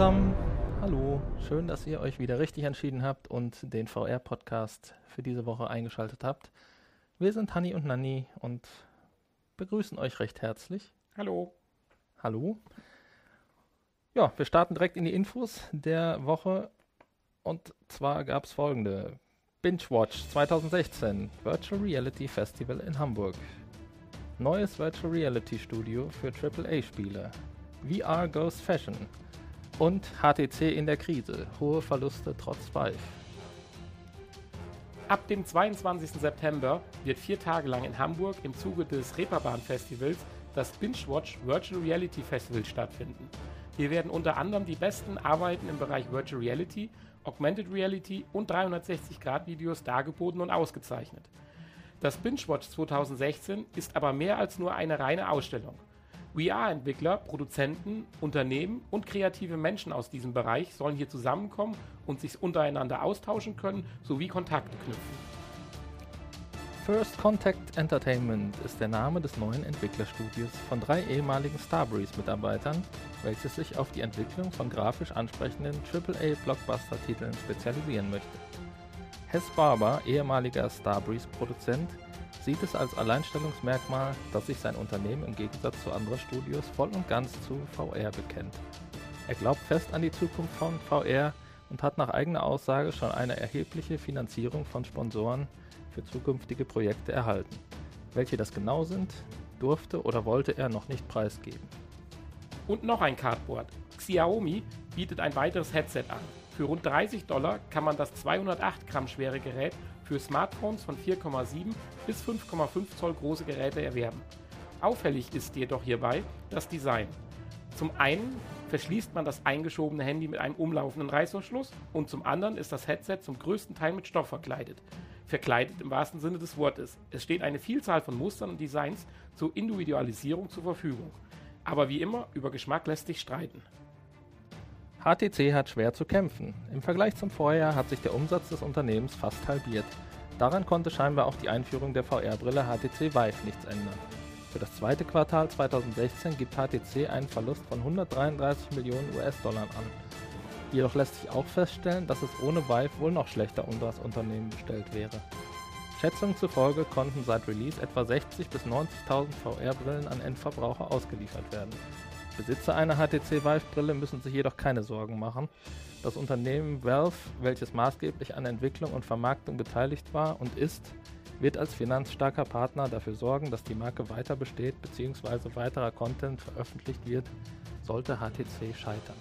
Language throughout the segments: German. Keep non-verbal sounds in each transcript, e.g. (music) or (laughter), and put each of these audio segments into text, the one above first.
zusammen. Hallo, schön, dass ihr euch wieder richtig entschieden habt und den VR-Podcast für diese Woche eingeschaltet habt. Wir sind Hanni und Nanni und begrüßen euch recht herzlich. Hallo. Hallo. Ja, wir starten direkt in die Infos der Woche und zwar gab es folgende. Binge Watch 2016, Virtual Reality Festival in Hamburg. Neues Virtual Reality Studio für AAA-Spiele. VR Goes Fashion. Und HTC in der Krise. Hohe Verluste trotz Valve. Ab dem 22. September wird vier Tage lang in Hamburg im Zuge des Reeperbahn Festivals das Binge-Watch Virtual Reality Festival stattfinden. Hier werden unter anderem die besten Arbeiten im Bereich Virtual Reality, Augmented Reality und 360-Grad-Videos dargeboten und ausgezeichnet. Das BingeWatch 2016 ist aber mehr als nur eine reine Ausstellung. VR-Entwickler, Produzenten, Unternehmen und kreative Menschen aus diesem Bereich sollen hier zusammenkommen und sich untereinander austauschen können sowie Kontakte knüpfen. First Contact Entertainment ist der Name des neuen Entwicklerstudios von drei ehemaligen Starbreeze-Mitarbeitern, welches sich auf die Entwicklung von grafisch ansprechenden AAA-Blockbuster-Titeln spezialisieren möchte. Hess Barber, ehemaliger Starbreeze-Produzent, sieht es als Alleinstellungsmerkmal, dass sich sein Unternehmen im Gegensatz zu anderen Studios voll und ganz zu VR bekennt. Er glaubt fest an die Zukunft von VR und hat nach eigener Aussage schon eine erhebliche Finanzierung von Sponsoren für zukünftige Projekte erhalten. Welche das genau sind, durfte oder wollte er noch nicht preisgeben. Und noch ein Cardboard. Xiaomi bietet ein weiteres Headset an. Für rund 30 Dollar kann man das 208 Gramm schwere Gerät für Smartphones von 4,7 bis 5,5 Zoll große Geräte erwerben. Auffällig ist jedoch hierbei das Design. Zum einen verschließt man das eingeschobene Handy mit einem umlaufenden Reißverschluss und zum anderen ist das Headset zum größten Teil mit Stoff verkleidet verkleidet im wahrsten Sinne des Wortes. Es steht eine Vielzahl von Mustern und Designs zur Individualisierung zur Verfügung. Aber wie immer, über Geschmack lässt sich streiten. HTC hat schwer zu kämpfen. Im Vergleich zum Vorjahr hat sich der Umsatz des Unternehmens fast halbiert. Daran konnte scheinbar auch die Einführung der VR-Brille HTC Vive nichts ändern. Für das zweite Quartal 2016 gibt HTC einen Verlust von 133 Millionen US-Dollar an. Jedoch lässt sich auch feststellen, dass es ohne Vive wohl noch schlechter um das Unternehmen bestellt wäre. Schätzungen zufolge konnten seit Release etwa 60.000 bis 90.000 VR-Brillen an Endverbraucher ausgeliefert werden. Besitzer einer HTC Vive-Brille müssen sich jedoch keine Sorgen machen. Das Unternehmen Valve, welches maßgeblich an Entwicklung und Vermarktung beteiligt war und ist, wird als finanzstarker Partner dafür sorgen, dass die Marke weiter besteht bzw. weiterer Content veröffentlicht wird, sollte HTC scheitern.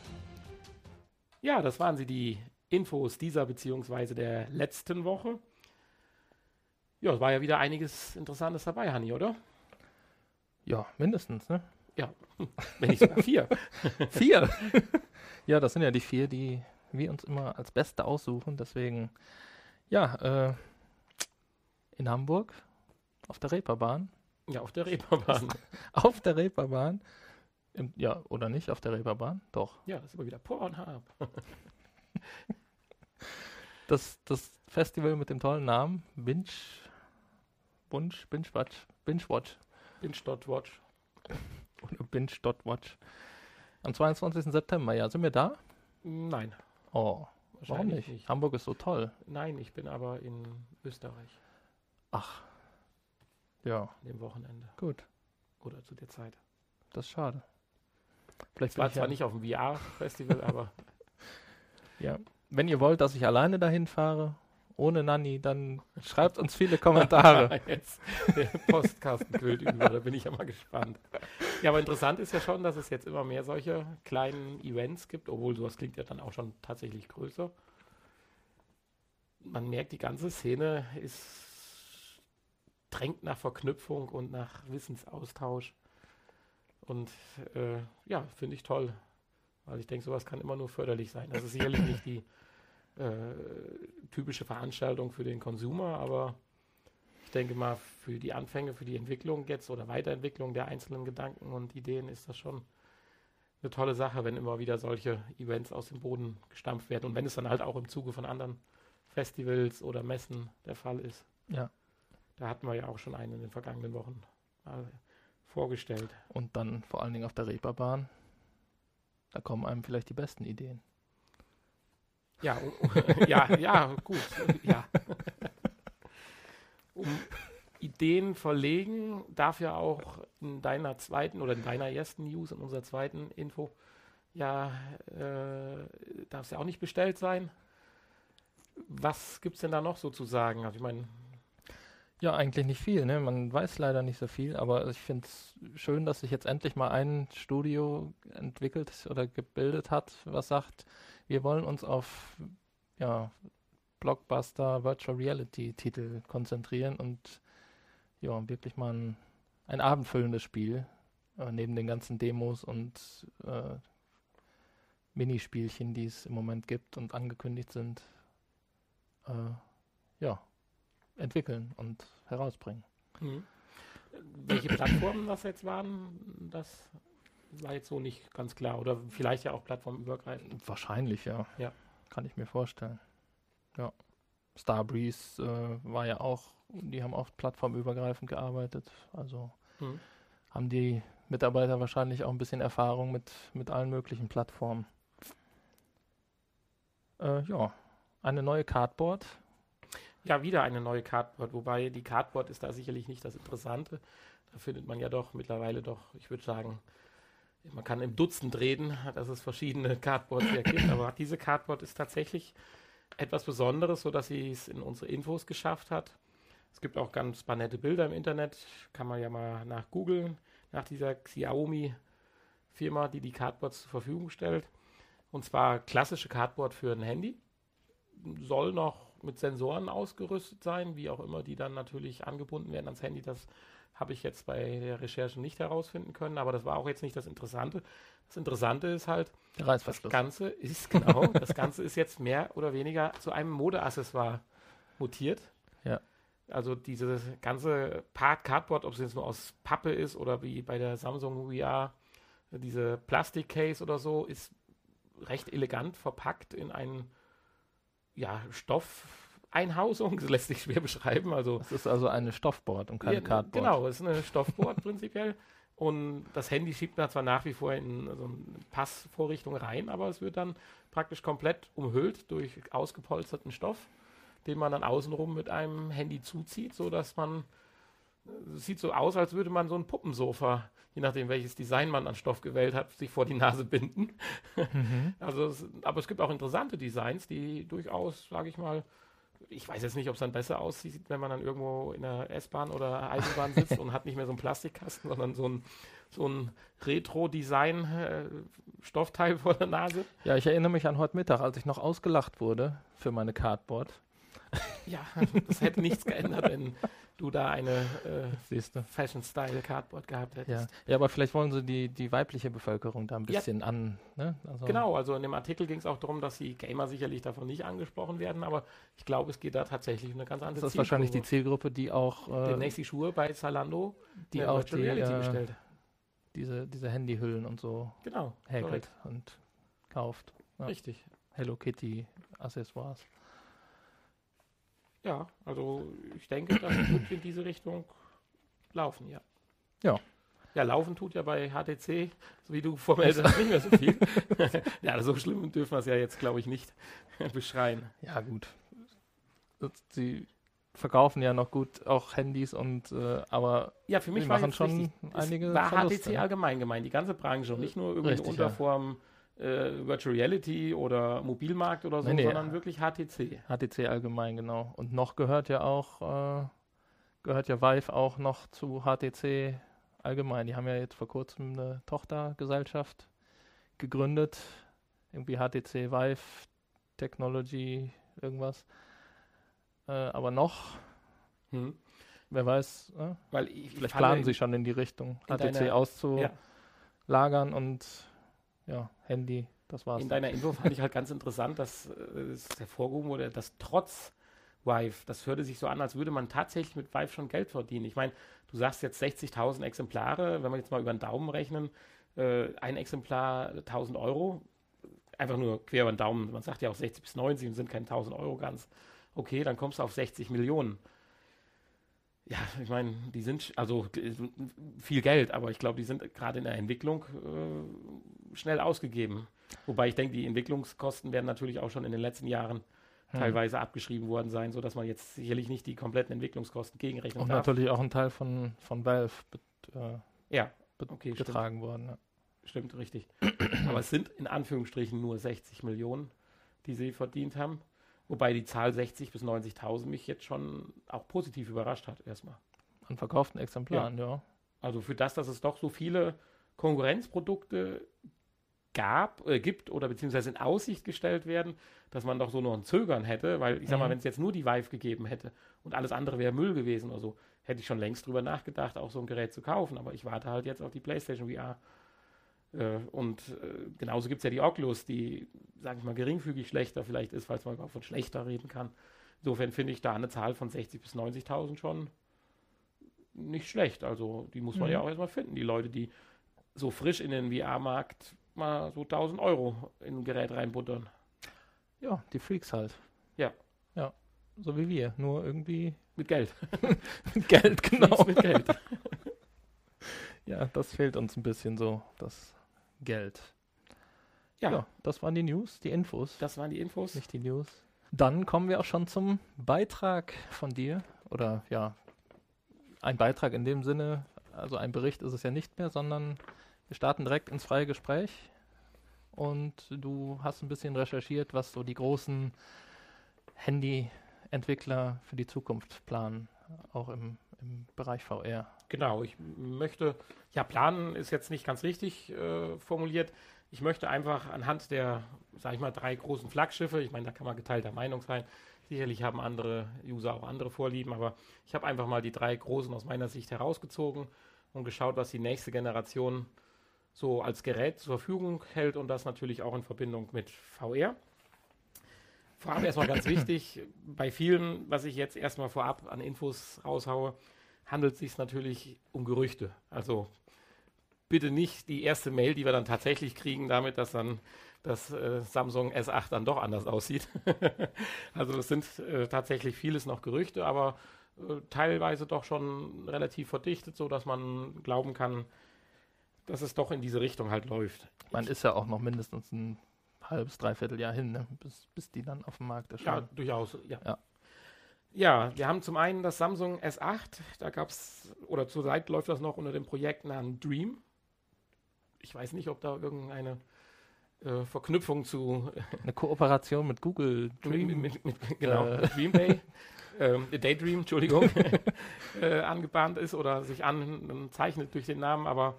Ja, das waren sie, die Infos dieser bzw. der letzten Woche. Ja, es war ja wieder einiges Interessantes dabei, Hanni, oder? Ja, mindestens, ne? Ja, (laughs) wenn nicht sogar vier. (laughs) vier? ja, das sind ja die vier, die wir uns immer als Beste aussuchen. Deswegen, ja, äh, in Hamburg auf der Reeperbahn. Ja, auf der Reeperbahn. (laughs) auf der Reeperbahn im, ja, oder nicht auf der Reeperbahn? Doch. Ja, das ist immer wieder Pornhub. das, das Festival mit dem tollen Namen Binge Wunsch, Binge Watch, Binge Watch. Binge Dot Watch. Oder Binge Dot Watch. Am 22. September, ja. Sind wir da? Nein. Oh, warum nicht? nicht? Hamburg ist so toll. Nein, ich bin aber in Österreich. Ach. Ja. An dem Wochenende. Gut. Oder zu der Zeit. Das ist schade. Vielleicht war zwar ja nicht auf dem VR-Festival, (laughs) aber. Ja. Wenn ihr wollt, dass ich alleine dahin fahre, ohne Nanny, dann (laughs) schreibt uns viele Kommentare. (laughs) jetzt der Postkasten quillt über, da bin ich ja mal gespannt. Ja, aber interessant ist ja schon, dass es jetzt immer mehr solche kleinen Events gibt, obwohl sowas klingt ja dann auch schon tatsächlich größer. Man merkt, die ganze Szene ist drängt nach Verknüpfung und nach Wissensaustausch. Und äh, ja, finde ich toll. Weil ich denke, sowas kann immer nur förderlich sein. Das ist sicherlich nicht die äh, typische Veranstaltung für den Konsumer, aber ich denke mal, für die Anfänge, für die Entwicklung jetzt oder Weiterentwicklung der einzelnen Gedanken und Ideen ist das schon eine tolle Sache, wenn immer wieder solche Events aus dem Boden gestampft werden und wenn es dann halt auch im Zuge von anderen Festivals oder Messen der Fall ist. Ja. Da hatten wir ja auch schon einen in den vergangenen Wochen vorgestellt. Und dann vor allen Dingen auf der Reeperbahn. Da kommen einem vielleicht die besten Ideen. Ja, ja, ja, gut. Ja. Um Ideen verlegen darf ja auch in deiner zweiten oder in deiner ersten News, in unserer zweiten Info, ja, äh, darf es ja auch nicht bestellt sein. Was gibt es denn da noch so zu sagen? Also ich meine, ja, eigentlich nicht viel. Ne? Man weiß leider nicht so viel, aber ich finde es schön, dass sich jetzt endlich mal ein Studio entwickelt oder gebildet hat, was sagt, wir wollen uns auf ja, Blockbuster Virtual Reality Titel konzentrieren und ja, wirklich mal ein, ein abendfüllendes Spiel äh, neben den ganzen Demos und äh, Minispielchen, die es im Moment gibt und angekündigt sind, äh, ja, entwickeln und herausbringen. Mhm. Welche Plattformen das jetzt waren, das war jetzt so nicht ganz klar. Oder vielleicht ja auch plattformübergreifend. Wahrscheinlich, ja. Ja. Kann ich mir vorstellen. Ja. Starbreeze äh, war ja auch, die haben auch plattformübergreifend gearbeitet. Also mhm. haben die Mitarbeiter wahrscheinlich auch ein bisschen Erfahrung mit, mit allen möglichen Plattformen. Äh, ja, eine neue Cardboard ja, wieder eine neue Cardboard, wobei die Cardboard ist da sicherlich nicht das Interessante. Da findet man ja doch mittlerweile doch, ich würde sagen, man kann im Dutzend reden, dass es verschiedene Cardboards hier gibt, aber diese Cardboard ist tatsächlich etwas Besonderes, sodass sie es in unsere Infos geschafft hat. Es gibt auch ganz paar Bilder im Internet, kann man ja mal nach googeln, nach dieser Xiaomi-Firma, die die Cardboards zur Verfügung stellt. Und zwar klassische Cardboard für ein Handy. Soll noch mit Sensoren ausgerüstet sein, wie auch immer die dann natürlich angebunden werden ans Handy. Das habe ich jetzt bei der Recherche nicht herausfinden können, aber das war auch jetzt nicht das Interessante. Das Interessante ist halt, das Ganze ist genau, das Ganze ist jetzt mehr oder weniger zu einem Modeaccessoire mutiert. Ja. Also dieses ganze Part Cardboard, ob es jetzt nur aus Pappe ist oder wie bei der Samsung VR, diese Plastikcase oder so, ist recht elegant verpackt in einen ja, Stoffeinhausung, das lässt sich schwer beschreiben. Also, es ist also eine Stoffboard und keine ja, Cardboard. Genau, es ist eine Stoffboard (laughs) prinzipiell. Und das Handy schiebt da zwar nach wie vor in so eine Passvorrichtung rein, aber es wird dann praktisch komplett umhüllt durch ausgepolsterten Stoff, den man dann außenrum mit einem Handy zuzieht, sodass man es sieht so aus, als würde man so ein Puppensofa, je nachdem welches Design man an Stoff gewählt hat, sich vor die Nase binden. Mhm. (laughs) Also, es, aber es gibt auch interessante Designs, die durchaus, sage ich mal, ich weiß jetzt nicht, ob es dann besser aussieht, wenn man dann irgendwo in der S-Bahn oder Eisenbahn sitzt und hat nicht mehr so einen Plastikkasten, sondern so ein, so ein Retro-Design-Stoffteil vor der Nase. Ja, ich erinnere mich an heute Mittag, als ich noch ausgelacht wurde für meine Cardboard. (laughs) Ja, das hätte nichts geändert, wenn du da eine äh, Fashion-Style-Cardboard gehabt hättest. Ja. ja, aber vielleicht wollen sie die, die weibliche Bevölkerung da ein bisschen ja. an. Ne? Also genau, also in dem Artikel ging es auch darum, dass die Gamer sicherlich davon nicht angesprochen werden, aber ich glaube, es geht da tatsächlich um eine ganz andere Das ist Zielgruppe. wahrscheinlich die Zielgruppe, die auch. Äh, Demnächst die Schuhe bei Zalando, die auch die, Reality äh, bestellt. Diese, diese Handyhüllen und so genau, häkelt und kauft. Ja. Richtig. Hello Kitty Accessoires. Ja, also ich denke, das wird in diese Richtung laufen, ja. Ja. Ja, laufen tut ja bei HTC, so wie du formell sagst, nicht mehr so viel. (laughs) ja, so schlimm dürfen wir es ja jetzt, glaube ich, nicht (laughs) beschreien. Ja, gut. Sie verkaufen ja noch gut auch Handys und äh, aber ja, für mich machen schon richtig, einige war Verluste. HTC allgemein gemeint, die ganze Branche und nicht nur irgendwie Richtig, Unterform ja äh, Virtual Reality oder Mobilmarkt oder so, nee, nee. sondern wirklich HTC. HTC allgemein, genau. Und noch gehört ja auch, äh, gehört ja Vive auch noch zu HTC allgemein. Die haben ja jetzt vor kurzem eine Tochtergesellschaft gegründet. Irgendwie HTC Vive Technology, irgendwas. Äh, aber noch, hm. wer weiß, äh? Weil ich, vielleicht planen sie schon in die Richtung, HTC auszulagern ja. und ja, Handy, das war's. In deiner Info fand ich halt ganz interessant, dass äh, es hervorgehoben wurde, dass trotz Vive, das hörte sich so an, als würde man tatsächlich mit Vive schon Geld verdienen. Ich meine, du sagst jetzt 60.000 Exemplare, wenn wir jetzt mal über den Daumen rechnen, äh, ein Exemplar 1000 Euro, einfach nur quer über den Daumen, man sagt ja auch 60 bis 90 und sind keine 1000 Euro ganz. Okay, dann kommst du auf 60 Millionen. Ja, ich meine, die sind also viel Geld, aber ich glaube, die sind gerade in der Entwicklung äh, schnell ausgegeben. Wobei ich denke, die Entwicklungskosten werden natürlich auch schon in den letzten Jahren hm. teilweise abgeschrieben worden sein, sodass man jetzt sicherlich nicht die kompletten Entwicklungskosten gegenrechnen Und darf. natürlich auch ein Teil von, von Valve äh, ja, okay, getragen stimmt. worden. Ja. Stimmt, richtig. Aber es sind in Anführungsstrichen nur 60 Millionen, die sie verdient haben. Wobei die Zahl 60 bis 90.000 mich jetzt schon auch positiv überrascht hat, erstmal. An verkauften Exemplaren, ja. ja. Also für das, dass es doch so viele Konkurrenzprodukte gab, äh, gibt oder beziehungsweise in Aussicht gestellt werden, dass man doch so noch ein Zögern hätte, weil ich sag mal, mhm. wenn es jetzt nur die Vive gegeben hätte und alles andere wäre Müll gewesen oder so, hätte ich schon längst drüber nachgedacht, auch so ein Gerät zu kaufen. Aber ich warte halt jetzt auf die PlayStation VR. Äh, und äh, genauso gibt es ja die Oculus, die, sag ich mal, geringfügig schlechter vielleicht ist, falls man überhaupt von schlechter reden kann. Insofern finde ich da eine Zahl von 60.000 bis 90.000 schon nicht schlecht. Also die muss man mhm. ja auch erstmal finden. Die Leute, die so frisch in den VR-Markt mal so 1000 Euro in ein Gerät reinbuttern. Ja, die Freaks halt. Ja. Ja, so wie wir, nur irgendwie mit Geld. (laughs) mit Geld, genau. mit Geld. (laughs) ja, das fehlt uns ein bisschen so, das Geld. Ja. ja. das waren die News, die Infos. Das waren die Infos. Nicht die News. Dann kommen wir auch schon zum Beitrag von dir. Oder ja, ein Beitrag in dem Sinne, also ein Bericht ist es ja nicht mehr, sondern wir starten direkt ins freie Gespräch. Und du hast ein bisschen recherchiert, was so die großen Handy-Entwickler für die Zukunft planen, auch im, im Bereich VR. Genau, ich möchte, ja, planen ist jetzt nicht ganz richtig äh, formuliert. Ich möchte einfach anhand der, sag ich mal, drei großen Flaggschiffe, ich meine, da kann man geteilter Meinung sein, Sicherlich haben andere User auch andere Vorlieben, aber ich habe einfach mal die drei großen aus meiner Sicht herausgezogen und geschaut, was die nächste Generation so als Gerät zur Verfügung hält und das natürlich auch in Verbindung mit VR. Vorab erstmal ganz wichtig, bei vielen, was ich jetzt erstmal vorab an Infos raushaue, handelt es sich natürlich um Gerüchte. Also bitte nicht die erste Mail, die wir dann tatsächlich kriegen, damit, dass dann dass äh, Samsung S8 dann doch anders aussieht. (laughs) also es sind äh, tatsächlich vieles noch Gerüchte, aber äh, teilweise doch schon relativ verdichtet, so dass man glauben kann, dass es doch in diese Richtung halt läuft. Man ist ja auch noch mindestens ein halbes, dreiviertel Jahr hin, ne? bis, bis die dann auf dem Markt erscheinen. Ja, durchaus, ja. ja. Ja, wir haben zum einen das Samsung S8, da gab es, oder zurzeit läuft das noch unter dem Projektnamen Dream. Ich weiß nicht, ob da irgendeine äh, Verknüpfung zu. Eine Kooperation mit Google Dream. Mit, mit, mit, genau, äh. Dream Day. (laughs) ähm, Daydream, Entschuldigung, (laughs) äh, angebahnt ist oder sich anzeichnet durch den Namen, aber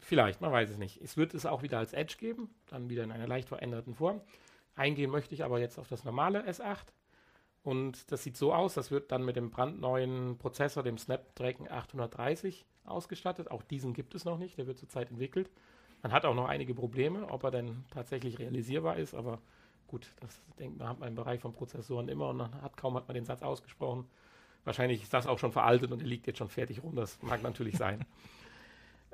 vielleicht, man weiß es nicht. Es wird es auch wieder als Edge geben, dann wieder in einer leicht veränderten Form. Eingehen möchte ich aber jetzt auf das normale S8. Und das sieht so aus, das wird dann mit dem brandneuen Prozessor, dem Snapdragon 830, ausgestattet. Auch diesen gibt es noch nicht, der wird zurzeit entwickelt. Man hat auch noch einige Probleme, ob er denn tatsächlich realisierbar ist, aber gut, das denkt man, hat man im Bereich von Prozessoren immer und hat kaum hat man den Satz ausgesprochen. Wahrscheinlich ist das auch schon veraltet und er liegt jetzt schon fertig rum. Das mag natürlich sein. (laughs)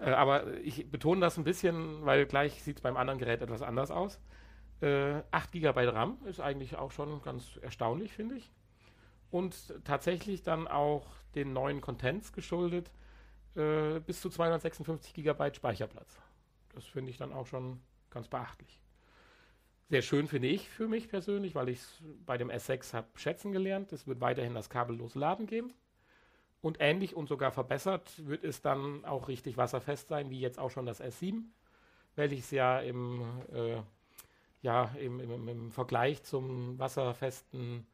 Äh, aber ich betone das ein bisschen, weil gleich sieht es beim anderen Gerät etwas anders aus. Äh, 8 GB RAM ist eigentlich auch schon ganz erstaunlich, finde ich. Und tatsächlich dann auch den neuen Contents geschuldet, äh, bis zu 256 GB Speicherplatz. Das finde ich dann auch schon ganz beachtlich. Sehr schön finde ich für mich persönlich, weil ich es bei dem S6 habe schätzen gelernt. Es wird weiterhin das kabellose Laden geben. Und ähnlich und sogar verbessert wird es dann auch richtig wasserfest sein, wie jetzt auch schon das S7, welches ja im, äh, ja, im, im, im, Vergleich zum wasserfesten,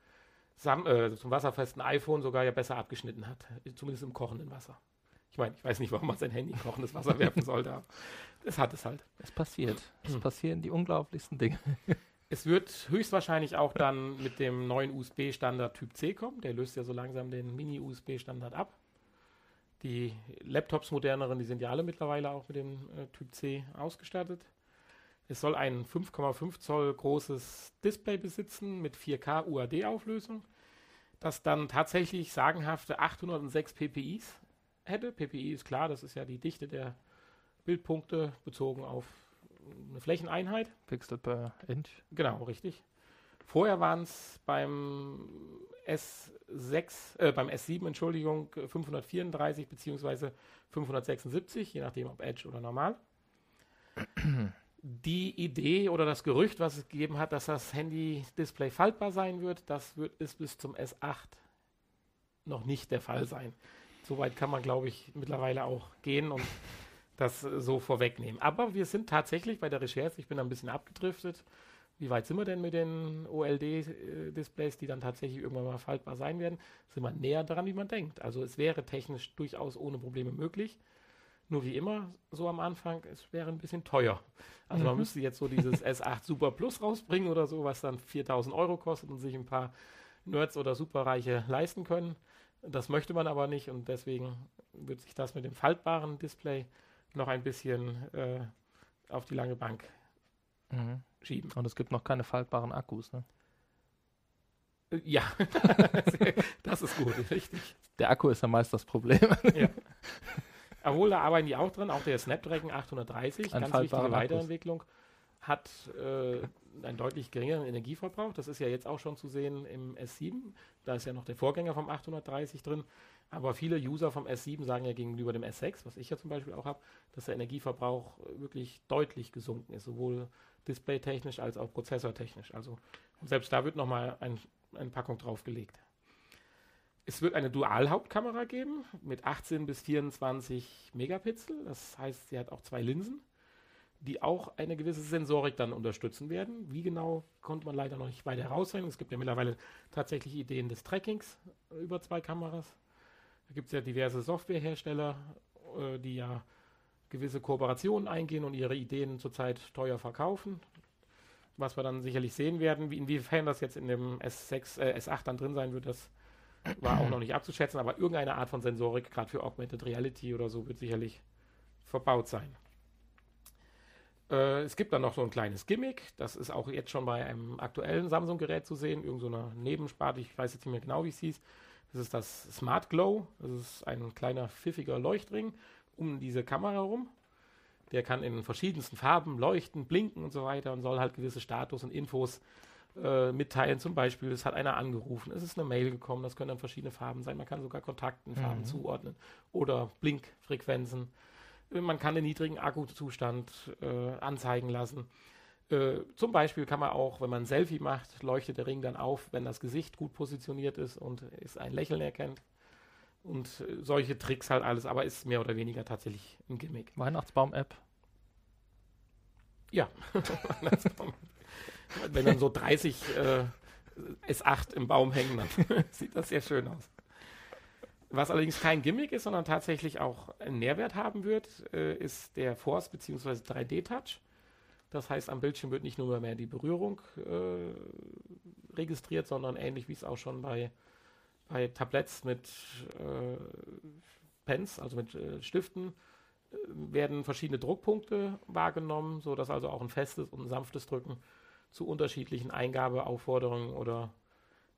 Sam äh, zum wasserfesten iPhone sogar ja besser abgeschnitten hat. Zumindest im kochenden Wasser. Ich meine, ich weiß nicht, warum man sein Handy in kochendes Wasser (laughs) werfen sollte, aber es hat es halt. Es passiert. Es hm. passieren die unglaublichsten Dinge. (laughs) Es wird höchstwahrscheinlich auch dann mit dem neuen USB-Standard Typ C kommen. Der löst ja so langsam den Mini-USB-Standard ab. Die Laptops moderneren, die sind ja alle mittlerweile auch mit dem äh, Typ C ausgestattet. Es soll ein 5,5 Zoll großes Display besitzen mit 4K UAD-Auflösung, das dann tatsächlich sagenhafte 806 PPIs hätte. PPI ist klar, das ist ja die Dichte der Bildpunkte bezogen auf eine Flächeneinheit. Pixel per Inch. Genau, richtig. Vorher waren es beim S6, äh, beim S7, Entschuldigung, 534 bzw. 576, je nachdem ob Edge oder normal. (clears throat) Die Idee oder das Gerücht, was es gegeben hat, dass das Handy-Display faltbar sein wird, das wird ist bis zum S8 noch nicht der Fall sein. Soweit kann man, glaube ich, mittlerweile auch gehen und (laughs) das so vorwegnehmen. Aber wir sind tatsächlich bei der Recherche, ich bin ein bisschen abgedriftet. Wie weit sind wir denn mit den OLD-Displays, die dann tatsächlich irgendwann mal faltbar sein werden? Sind wir näher dran, wie man denkt. Also es wäre technisch durchaus ohne Probleme möglich. Nur wie immer, so am Anfang, es wäre ein bisschen teuer. Also mhm. man müsste jetzt so dieses (laughs) S8 Super Plus rausbringen oder so, was dann 4000 Euro kostet und sich ein paar Nerds oder Superreiche leisten können. Das möchte man aber nicht und deswegen wird sich das mit dem faltbaren Display noch ein bisschen äh, auf die lange Bank mhm. schieben. Und es gibt noch keine faltbaren Akkus, ne? Äh, ja, (laughs) das ist gut, richtig. Der Akku ist ja meist das Problem. ja. (laughs) Obwohl, da arbeiten die auch dran, auch der Snapdragon 830, Ein ganz wichtige Weiterentwicklung, hat äh, einen deutlich geringeren Energieverbrauch. Das ist ja jetzt auch schon zu sehen im S7. Da ist ja noch der Vorgänger vom 830 drin. Aber viele User vom S7 sagen ja gegenüber dem S6, was ich ja zum Beispiel auch habe, dass der Energieverbrauch wirklich deutlich gesunken ist, sowohl displaytechnisch als auch prozessortechnisch. Also selbst da wird nochmal ein, eine Packung draufgelegt. Es wird eine Dual-Hauptkamera geben mit 18 bis 24 Megapixel. Das heißt, sie hat auch zwei Linsen, die auch eine gewisse Sensorik dann unterstützen werden. Wie genau, konnte man leider noch nicht weiter herausfinden. Es gibt ja mittlerweile tatsächlich Ideen des Trackings über zwei Kameras. Da gibt es ja diverse Softwarehersteller, äh, die ja gewisse Kooperationen eingehen und ihre Ideen zurzeit teuer verkaufen. Was wir dann sicherlich sehen werden, wie, inwiefern das jetzt in dem S6, äh, S8 dann drin sein wird, das war auch noch nicht abzuschätzen, aber irgendeine Art von Sensorik, gerade für Augmented Reality oder so, wird sicherlich verbaut sein. Äh, es gibt dann noch so ein kleines Gimmick, das ist auch jetzt schon bei einem aktuellen Samsung-Gerät zu sehen, irgend so Nebensparte, ich weiß jetzt nicht mehr genau, wie es hieß. Das ist das Smart Glow, das ist ein kleiner pfiffiger Leuchtring um diese Kamera herum. Der kann in verschiedensten Farben leuchten, blinken und so weiter und soll halt gewisse Status und Infos mitteilen. Zum Beispiel, es hat einer angerufen, es ist eine Mail gekommen, das können dann verschiedene Farben sein. Man kann sogar Kontakten Farben mhm. zuordnen oder Blinkfrequenzen. Äh, man kann den niedrigen Akkuzustand äh, anzeigen lassen. Äh, zum Beispiel kann man auch, wenn man ein Selfie macht, leuchtet der Ring dann auf, wenn das Gesicht gut positioniert ist und es ein Lächeln erkennt. Und äh, solche Tricks halt alles, aber ist mehr oder weniger tatsächlich ein Gimmick. Weihnachtsbaum-App. Ja, (laughs) Weihnachtsbaum wenn dann so 30 äh, S8 im Baum hängen, dann (laughs) sieht das sehr schön aus. Was allerdings kein Gimmick ist, sondern tatsächlich auch einen Nährwert haben wird, äh, ist der Force bzw. 3D-Touch. Das heißt, am Bildschirm wird nicht nur mehr die Berührung äh, registriert, sondern ähnlich wie es auch schon bei, bei Tabletts mit äh, Pens, also mit äh, Stiften, äh, werden verschiedene Druckpunkte wahrgenommen, sodass also auch ein festes und ein sanftes Drücken zu unterschiedlichen Eingabeaufforderungen oder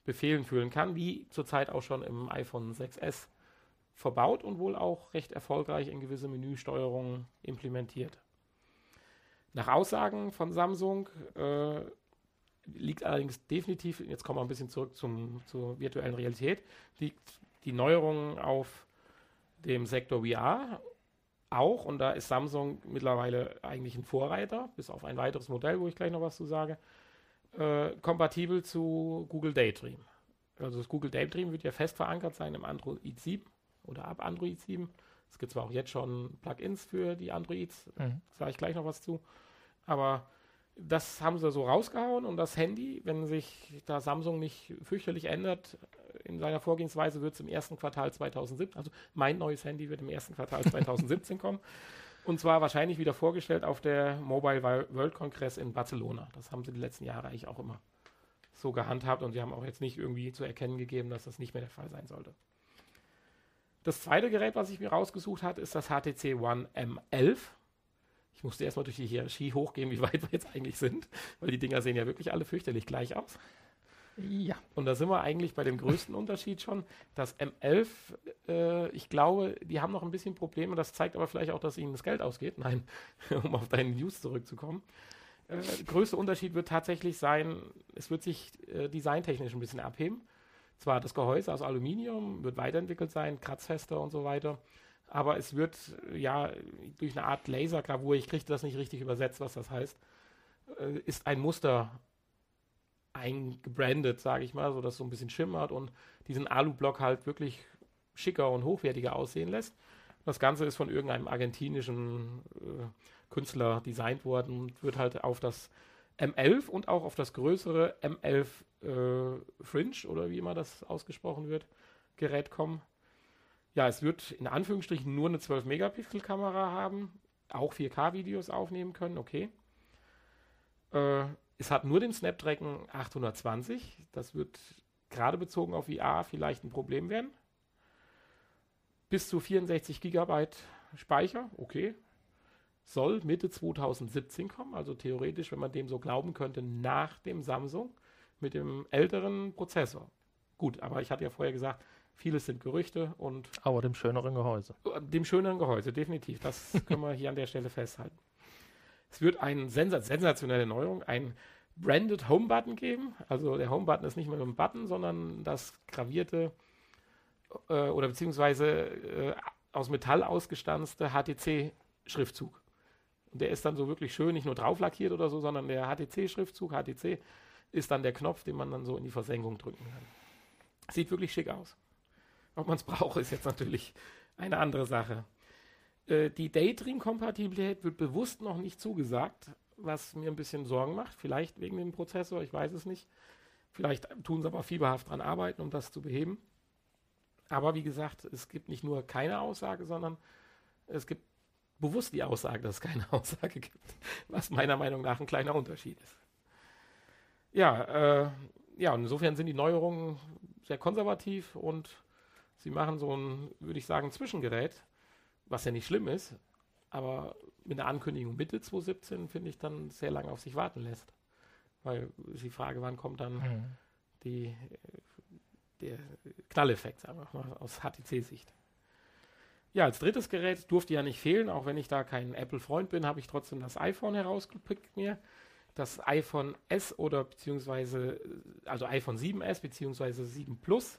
Befehlen führen kann, wie zurzeit auch schon im iPhone 6S verbaut und wohl auch recht erfolgreich in gewisse Menüsteuerungen implementiert. Nach Aussagen von Samsung äh, liegt allerdings definitiv, jetzt kommen wir ein bisschen zurück zum, zur virtuellen Realität, liegt die Neuerung auf dem Sektor VR auch, und da ist Samsung mittlerweile eigentlich ein Vorreiter, bis auf ein weiteres Modell, wo ich gleich noch was zu sage, äh, kompatibel zu Google Daydream. Also das Google Daydream wird ja fest verankert sein im Android 7 oder ab Android 7. Es gibt zwar auch jetzt schon Plugins für die Androids, mhm. sage ich gleich noch was zu, aber das haben sie so rausgehauen und das Handy, wenn sich da Samsung nicht fürchterlich ändert, in seiner Vorgehensweise wird es im ersten Quartal 2017, also mein neues Handy wird im ersten Quartal (laughs) 2017 kommen. Und zwar wahrscheinlich wieder vorgestellt auf der Mobile World Congress in Barcelona. Das haben sie die letzten Jahre eigentlich auch immer so gehandhabt und sie haben auch jetzt nicht irgendwie zu erkennen gegeben, dass das nicht mehr der Fall sein sollte. Das zweite Gerät, was ich mir rausgesucht habe, ist das HTC One M11. Ich musste erstmal durch die Hierarchie hochgehen, wie weit wir jetzt eigentlich sind, weil die Dinger sehen ja wirklich alle fürchterlich gleich aus. Ja. Und da sind wir eigentlich bei dem größten Unterschied schon. Das M11, äh, ich glaube, die haben noch ein bisschen Probleme. Das zeigt aber vielleicht auch, dass ihnen das Geld ausgeht. Nein, (laughs) um auf deine News zurückzukommen. Äh, größte Unterschied wird tatsächlich sein, es wird sich äh, designtechnisch ein bisschen abheben. Zwar das Gehäuse aus Aluminium wird weiterentwickelt sein, kratzfester und so weiter. Aber es wird ja durch eine Art Lasergravur, ich kriege das nicht richtig übersetzt, was das heißt, äh, ist ein Muster eingebrandet, sage ich mal, so dass so ein bisschen schimmert und diesen Alu-Block halt wirklich schicker und hochwertiger aussehen lässt. Das Ganze ist von irgendeinem argentinischen äh, Künstler designt worden und wird halt auf das M11 und auch auf das größere M11 äh, Fringe oder wie immer das ausgesprochen wird, Gerät kommen. Ja, es wird in Anführungsstrichen nur eine 12-Megapixel-Kamera haben, auch 4K-Videos aufnehmen können, okay. Äh, es hat nur den Snapdragon 820. Das wird gerade bezogen auf VR vielleicht ein Problem werden. Bis zu 64 GB Speicher, okay. Soll Mitte 2017 kommen, also theoretisch, wenn man dem so glauben könnte, nach dem Samsung mit dem älteren Prozessor. Gut, aber ich hatte ja vorher gesagt, vieles sind Gerüchte und. Aber dem schöneren Gehäuse. Dem schöneren Gehäuse, definitiv. Das (laughs) können wir hier an der Stelle festhalten. Es wird eine sensationelle Neuerung, ein Branded Home Button geben. Also der Home Button ist nicht mehr ein Button, sondern das gravierte äh, oder beziehungsweise äh, aus Metall ausgestanzte HTC-Schriftzug. Und der ist dann so wirklich schön, nicht nur drauf lackiert oder so, sondern der HTC-Schriftzug, HTC, ist dann der Knopf, den man dann so in die Versenkung drücken kann. Sieht wirklich schick aus. Ob man es braucht, ist jetzt natürlich eine andere Sache. Äh, die Daydream-Kompatibilität wird bewusst noch nicht zugesagt, was mir ein bisschen Sorgen macht. Vielleicht wegen dem Prozessor, ich weiß es nicht. Vielleicht tun sie aber fieberhaft dran arbeiten, um das zu beheben. Aber wie gesagt, es gibt nicht nur keine Aussage, sondern es gibt bewusst die Aussage, dass es keine (laughs) Aussage gibt, was meiner Meinung nach ein kleiner Unterschied ist. Ja, äh, ja, insofern sind die Neuerungen sehr konservativ und sie machen so ein, würde ich sagen, Zwischengerät, was ja nicht schlimm ist, aber mit einer Ankündigung Mitte 2017 finde ich dann sehr lange auf sich warten lässt. Weil die Frage, wann kommt dann mhm. die, der Knalleffekt, sagen wir mal, aus HTC-Sicht. Ja, als drittes Gerät durfte ja nicht fehlen, auch wenn ich da kein Apple-Freund bin, habe ich trotzdem das iPhone herausgepickt mir. Das iPhone S oder beziehungsweise, also iPhone 7S beziehungsweise 7 Plus,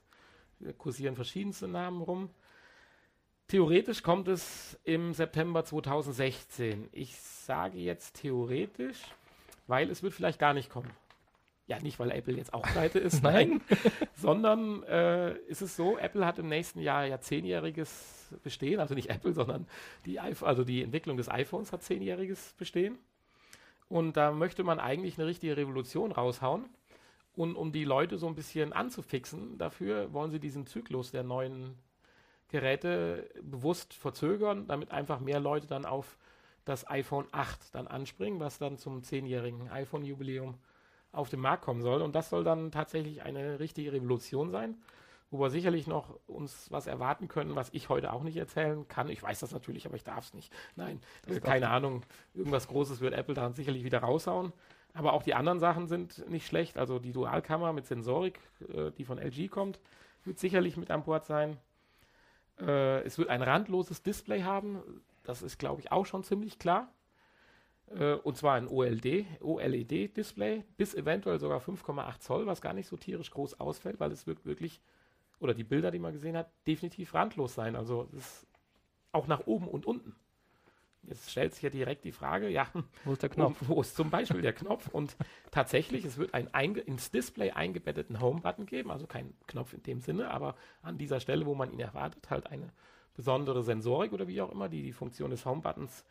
kursieren verschiedenste Namen rum. Theoretisch kommt es im September 2016. Ich sage jetzt theoretisch, weil es wird vielleicht gar nicht kommen. Ja, nicht, weil Apple jetzt auch pleite ist, (laughs) nein, (laughs) sondern äh, ist es so, Apple hat im nächsten Jahr ja zehnjähriges Bestehen, also nicht Apple, sondern die, also die Entwicklung des iPhones hat zehnjähriges Bestehen. Und da möchte man eigentlich eine richtige Revolution raushauen. Und um die Leute so ein bisschen anzufixen, dafür wollen sie diesen Zyklus der neuen Geräte bewusst verzögern, damit einfach mehr Leute dann auf das iPhone 8 dann anspringen, was dann zum zehnjährigen iPhone-Jubiläum auf den Markt kommen soll. Und das soll dann tatsächlich eine richtige Revolution sein, wo wir sicherlich noch uns was erwarten können, was ich heute auch nicht erzählen kann. Ich weiß das natürlich, aber ich darf es nicht. Nein, äh, keine Ahnung. Irgendwas Großes wird Apple dann sicherlich wieder raushauen. Aber auch die anderen Sachen sind nicht schlecht. Also die Dualkamera mit Sensorik, äh, die von LG kommt, wird sicherlich mit an Bord sein. Äh, es wird ein randloses Display haben. Das ist, glaube ich, auch schon ziemlich klar. Äh, und zwar ein OLED-Display, bis eventuell sogar 5,8 Zoll, was gar nicht so tierisch groß ausfällt, weil es wird wirklich, oder die Bilder, die man gesehen hat, definitiv randlos sein. Also es ist auch nach oben und unten. Jetzt stellt sich ja direkt die Frage, ja, wo ist der Knopf? Wo ist zum Beispiel der Knopf? Und tatsächlich, es wird einen ins Display eingebetteten Home-Button geben, also kein Knopf in dem Sinne, aber an dieser Stelle, wo man ihn erwartet, halt eine besondere Sensorik oder wie auch immer, die die Funktion des Home-Buttons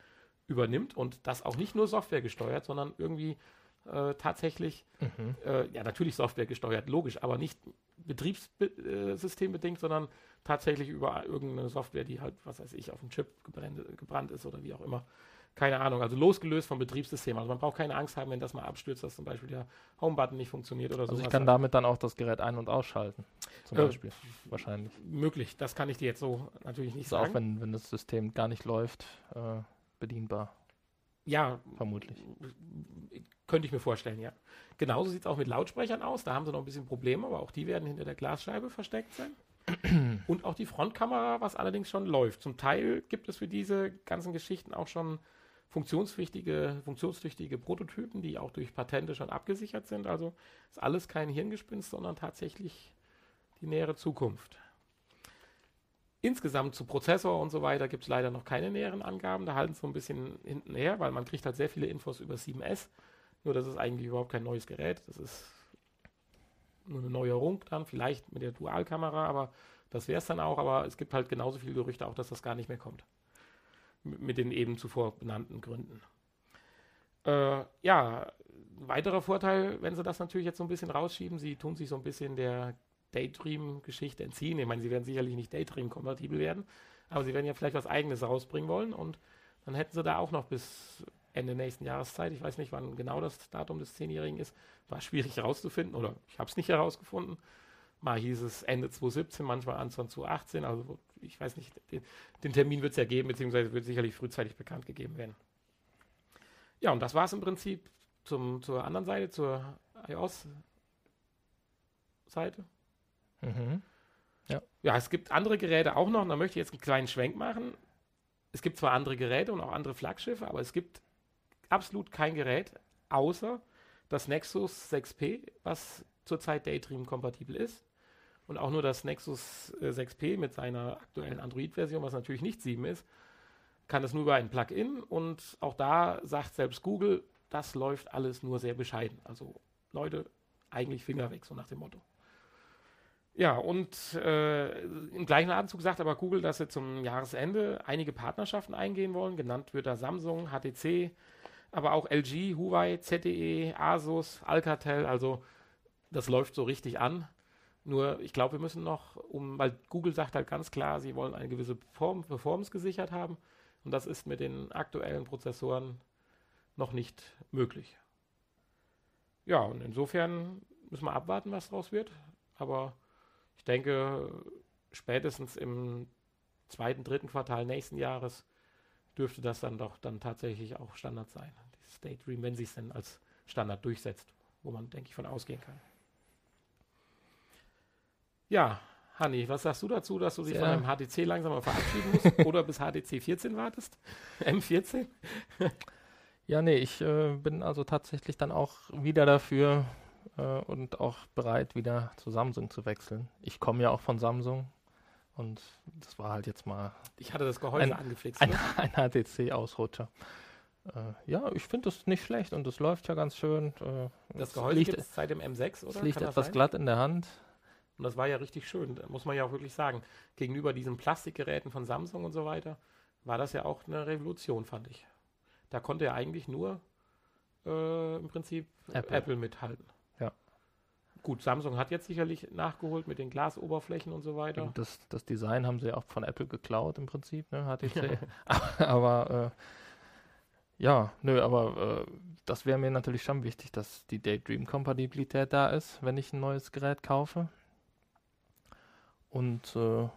übernimmt und das auch nicht nur Software gesteuert, sondern irgendwie äh, tatsächlich, mhm. äh, ja natürlich Software gesteuert, logisch, aber nicht betriebssystembedingt, sondern tatsächlich über irgendeine Software, die halt, was weiß ich, auf dem Chip gebrannt, gebrannt ist oder wie auch immer. Keine Ahnung, also losgelöst vom Betriebssystem. Also man braucht keine Angst haben, wenn das mal abstürzt, dass zum Beispiel der Home-Button nicht funktioniert oder so. Also ich kann damit dann auch das Gerät ein- und ausschalten, zum äh, Beispiel, wahrscheinlich. Möglich, das kann ich dir jetzt so natürlich nicht also sagen. Auch wenn, wenn das System gar nicht läuft, äh, bedienbar. Ja, vermutlich. Könnte ich mir vorstellen, ja. Genauso sieht es auch mit Lautsprechern aus. Da haben sie noch ein bisschen Probleme, aber auch die werden hinter der Glasscheibe versteckt sein. Und auch die Frontkamera, was allerdings schon läuft. Zum Teil gibt es für diese ganzen Geschichten auch schon funktionstüchtige, funktionstüchtige Prototypen, die auch durch Patente schon abgesichert sind. Also ist alles kein Hirngespinst, sondern tatsächlich die nähere Zukunft. Insgesamt zu Prozessor und so weiter gibt es leider noch keine näheren Angaben. Da halten sie so ein bisschen hinten her, weil man kriegt halt sehr viele Infos über 7S. Nur das ist eigentlich überhaupt kein neues Gerät. Das ist nur eine Neuerung dann, vielleicht mit der Dualkamera, aber das wäre es dann auch. Aber es gibt halt genauso viele Gerüchte auch, dass das gar nicht mehr kommt. Mit den eben zuvor benannten Gründen. Äh, ja, weiterer Vorteil, wenn sie das natürlich jetzt so ein bisschen rausschieben, sie tun sich so ein bisschen der Daydream-Geschichte entziehen. Ich meine, sie werden sicherlich nicht Daydream-kompatibel werden, aber sie werden ja vielleicht was Eigenes rausbringen wollen und dann hätten sie da auch noch bis Ende nächsten Jahres Zeit. Ich weiß nicht, wann genau das Datum des Zehnjährigen ist. War schwierig herauszufinden oder ich habe es nicht herausgefunden. Mal hieß es Ende 2017, manchmal Anfang 2018. Also ich weiß nicht, den, den Termin wird es ja geben, beziehungsweise wird sicherlich frühzeitig bekannt gegeben werden. Ja, und das war es im Prinzip zum, zur anderen Seite, zur iOS-Seite. Mhm. Ja. ja, es gibt andere Geräte auch noch, und da möchte ich jetzt einen kleinen Schwenk machen. Es gibt zwar andere Geräte und auch andere Flaggschiffe, aber es gibt absolut kein Gerät, außer das Nexus 6P, was zurzeit Daydream-kompatibel ist. Und auch nur das Nexus 6P mit seiner aktuellen Android-Version, was natürlich nicht 7 ist, kann es nur über ein Plugin. Und auch da sagt selbst Google, das läuft alles nur sehr bescheiden. Also Leute, eigentlich Finger weg, so nach dem Motto. Ja, und äh, im gleichen Atemzug sagt aber Google, dass sie zum Jahresende einige Partnerschaften eingehen wollen. Genannt wird da Samsung, HTC, aber auch LG, Huawei, ZTE, Asus, Alcatel. Also das läuft so richtig an. Nur ich glaube, wir müssen noch, um, weil Google sagt halt ganz klar, sie wollen eine gewisse Perform Performance gesichert haben. Und das ist mit den aktuellen Prozessoren noch nicht möglich. Ja, und insofern müssen wir abwarten, was daraus wird. Aber ich denke, spätestens im zweiten, dritten Quartal nächsten Jahres dürfte das dann doch dann tatsächlich auch Standard sein. Dieses Daydream, wenn sich es denn als Standard durchsetzt, wo man, denke ich, von ausgehen kann. Ja, Hanni, was sagst du dazu, dass du dich Sehr. von einem HTC langsam mal verabschieden musst (laughs) oder bis HTC 14 wartest? (laughs) M14? ja, nee, ich äh, bin also tatsächlich dann auch wieder dafür, äh, und auch bereit, wieder zu Samsung zu wechseln. Ich komme ja auch von Samsung und das war halt jetzt mal. Ich hatte das Gehäuse ein, angeflixt. Ein, (laughs) ein HTC-Ausrutscher. Äh, ja, ich finde das nicht schlecht und es läuft ja ganz schön. Äh, das Gehäuse es seit dem M6, oder? Es liegt etwas sein? glatt in der Hand. Und das war ja richtig schön, muss man ja auch wirklich sagen. Gegenüber diesen Plastikgeräten von Samsung und so weiter war das ja auch eine Revolution, fand ich. Da konnte ja eigentlich nur äh, im Prinzip Apple. Apple mithalten. Gut, Samsung hat jetzt sicherlich nachgeholt mit den Glasoberflächen und so weiter. Das, das Design haben sie auch von Apple geklaut im Prinzip, ne, HTC. (laughs) aber äh, ja, nö, aber äh, das wäre mir natürlich schon wichtig, dass die Daydream-Kompatibilität da ist, wenn ich ein neues Gerät kaufe. Und äh,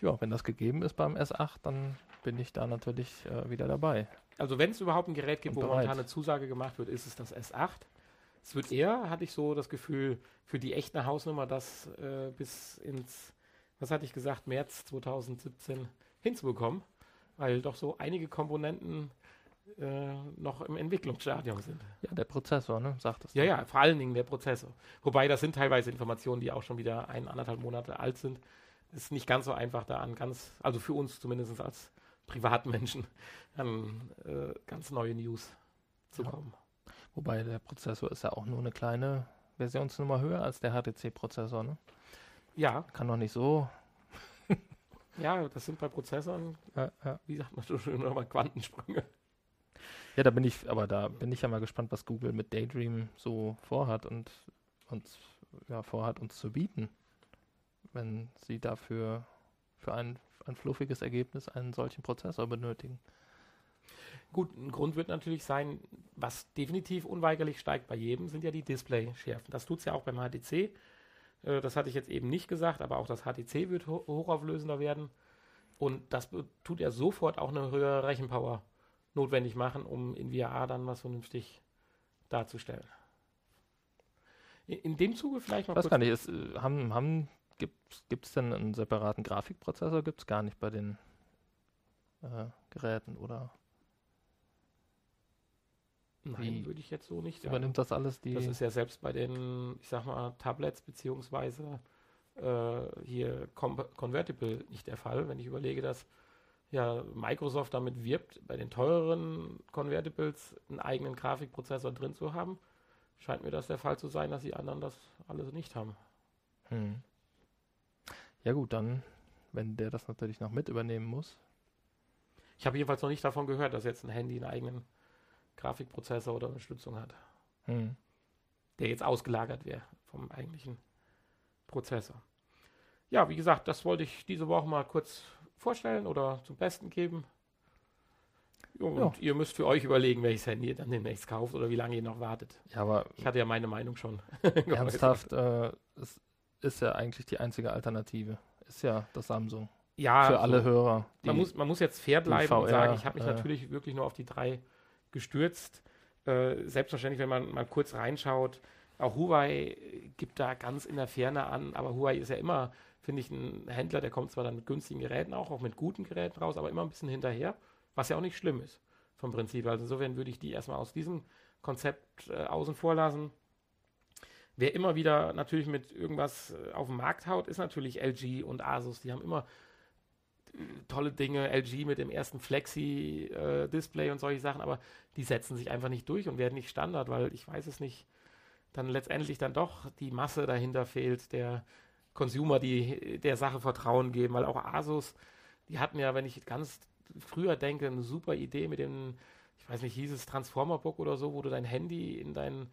ja, wenn das gegeben ist beim S8, dann bin ich da natürlich äh, wieder dabei. Also wenn es überhaupt ein Gerät gibt, wo momentan eine Zusage gemacht wird, ist es das S8. Es wird eher, hatte ich so das Gefühl, für die echte Hausnummer das äh, bis ins, was hatte ich gesagt, März 2017 hinzubekommen, weil doch so einige Komponenten äh, noch im Entwicklungsstadium sind. Ja, der Prozessor, ne? Sagt es. Ja, ja, vor allen Dingen der Prozessor. Wobei das sind teilweise Informationen, die auch schon wieder ein, anderthalb Monate alt sind. Es ist nicht ganz so einfach da an ganz, also für uns zumindest als Privatmenschen, an äh, ganz neue News zu ja. kommen. Wobei der Prozessor ist ja auch nur eine kleine Versionsnummer höher als der HTC-Prozessor, ne? Ja. Kann doch nicht so. (laughs) ja, das sind bei Prozessoren, ja, ja. wie sagt man so schön, nochmal Quantensprünge. Ja, da bin ich, aber da bin ich ja mal gespannt, was Google mit Daydream so vorhat und uns ja, vorhat, uns zu bieten, wenn sie dafür für ein, ein fluffiges Ergebnis einen solchen Prozessor benötigen. Gut, ein Grund wird natürlich sein, was definitiv unweigerlich steigt bei jedem, sind ja die Display-Schärfen. Das tut es ja auch beim HTC. Äh, das hatte ich jetzt eben nicht gesagt, aber auch das HTC wird ho hochauflösender werden. Und das tut ja sofort auch eine höhere Rechenpower notwendig machen, um in VR dann was vernünftig darzustellen. In, in dem Zuge vielleicht noch. Was kann ich, ist, äh, haben, haben, gibt es denn einen separaten Grafikprozessor? Gibt es gar nicht bei den äh, Geräten oder? Nein, würde ich jetzt so nicht sagen. Übernimmt das alles die? Das ist ja selbst bei den, ich sag mal, Tablets beziehungsweise äh, hier Com Convertible nicht der Fall. Wenn ich überlege, dass ja Microsoft damit wirbt, bei den teureren Convertibles einen eigenen Grafikprozessor drin zu haben, scheint mir das der Fall zu sein, dass die anderen das alles nicht haben. Hm. Ja gut, dann, wenn der das natürlich noch mit übernehmen muss. Ich habe jedenfalls noch nicht davon gehört, dass jetzt ein Handy einen eigenen Grafikprozessor oder Unterstützung hat, Hm. der jetzt ausgelagert wäre vom eigentlichen Prozessor. Ja, wie gesagt, das wollte ich diese Woche mal kurz vorstellen oder zum Besten geben. Und Ja. ihr müsst für euch überlegen, welches Handy ihr dann demnächst kauft oder wie lange ihr noch wartet. Ja, aber Ich hatte ja meine Meinung schon. (laughs) ernsthaft, äh, es ist ja eigentlich die einzige Alternative. Ist ja das Samsung. Ja, Für so. alle Hörer. man, muss, man muss jetzt fair bleiben und VR, sagen, ich habe mich äh, natürlich wirklich nur auf die drei gestürzt. Äh, selbstverständlich, wenn man mal kurz reinschaut, auch Huawei gibt da ganz in der Ferne an, aber Huawei ist ja immer, finde ich, ein Händler, der kommt zwar dann mit günstigen Geräten auch, auch mit guten Geräten raus, aber immer ein bisschen hinterher, was ja auch nicht schlimm ist vom Prinzip. Also insofern würde ich die erstmal aus diesem Konzept äh, außen vor lassen. Wer immer wieder natürlich mit irgendwas äh, auf den Markt haut, ist natürlich LG und Asus. Die haben immer tolle Dinge, LG mit dem ersten Flexi-Display und solche Sachen, aber die setzen sich einfach nicht durch und werden nicht Standard, weil ich weiß es nicht, dann letztendlich dann doch die Masse dahinter fehlt, der Consumer, die der Sache Vertrauen geben, weil auch Asus, die hatten ja, wenn ich ganz früher denke, eine super Idee mit dem, ich weiß nicht, hieß es Transformer-Book oder so, wo du dein Handy in dein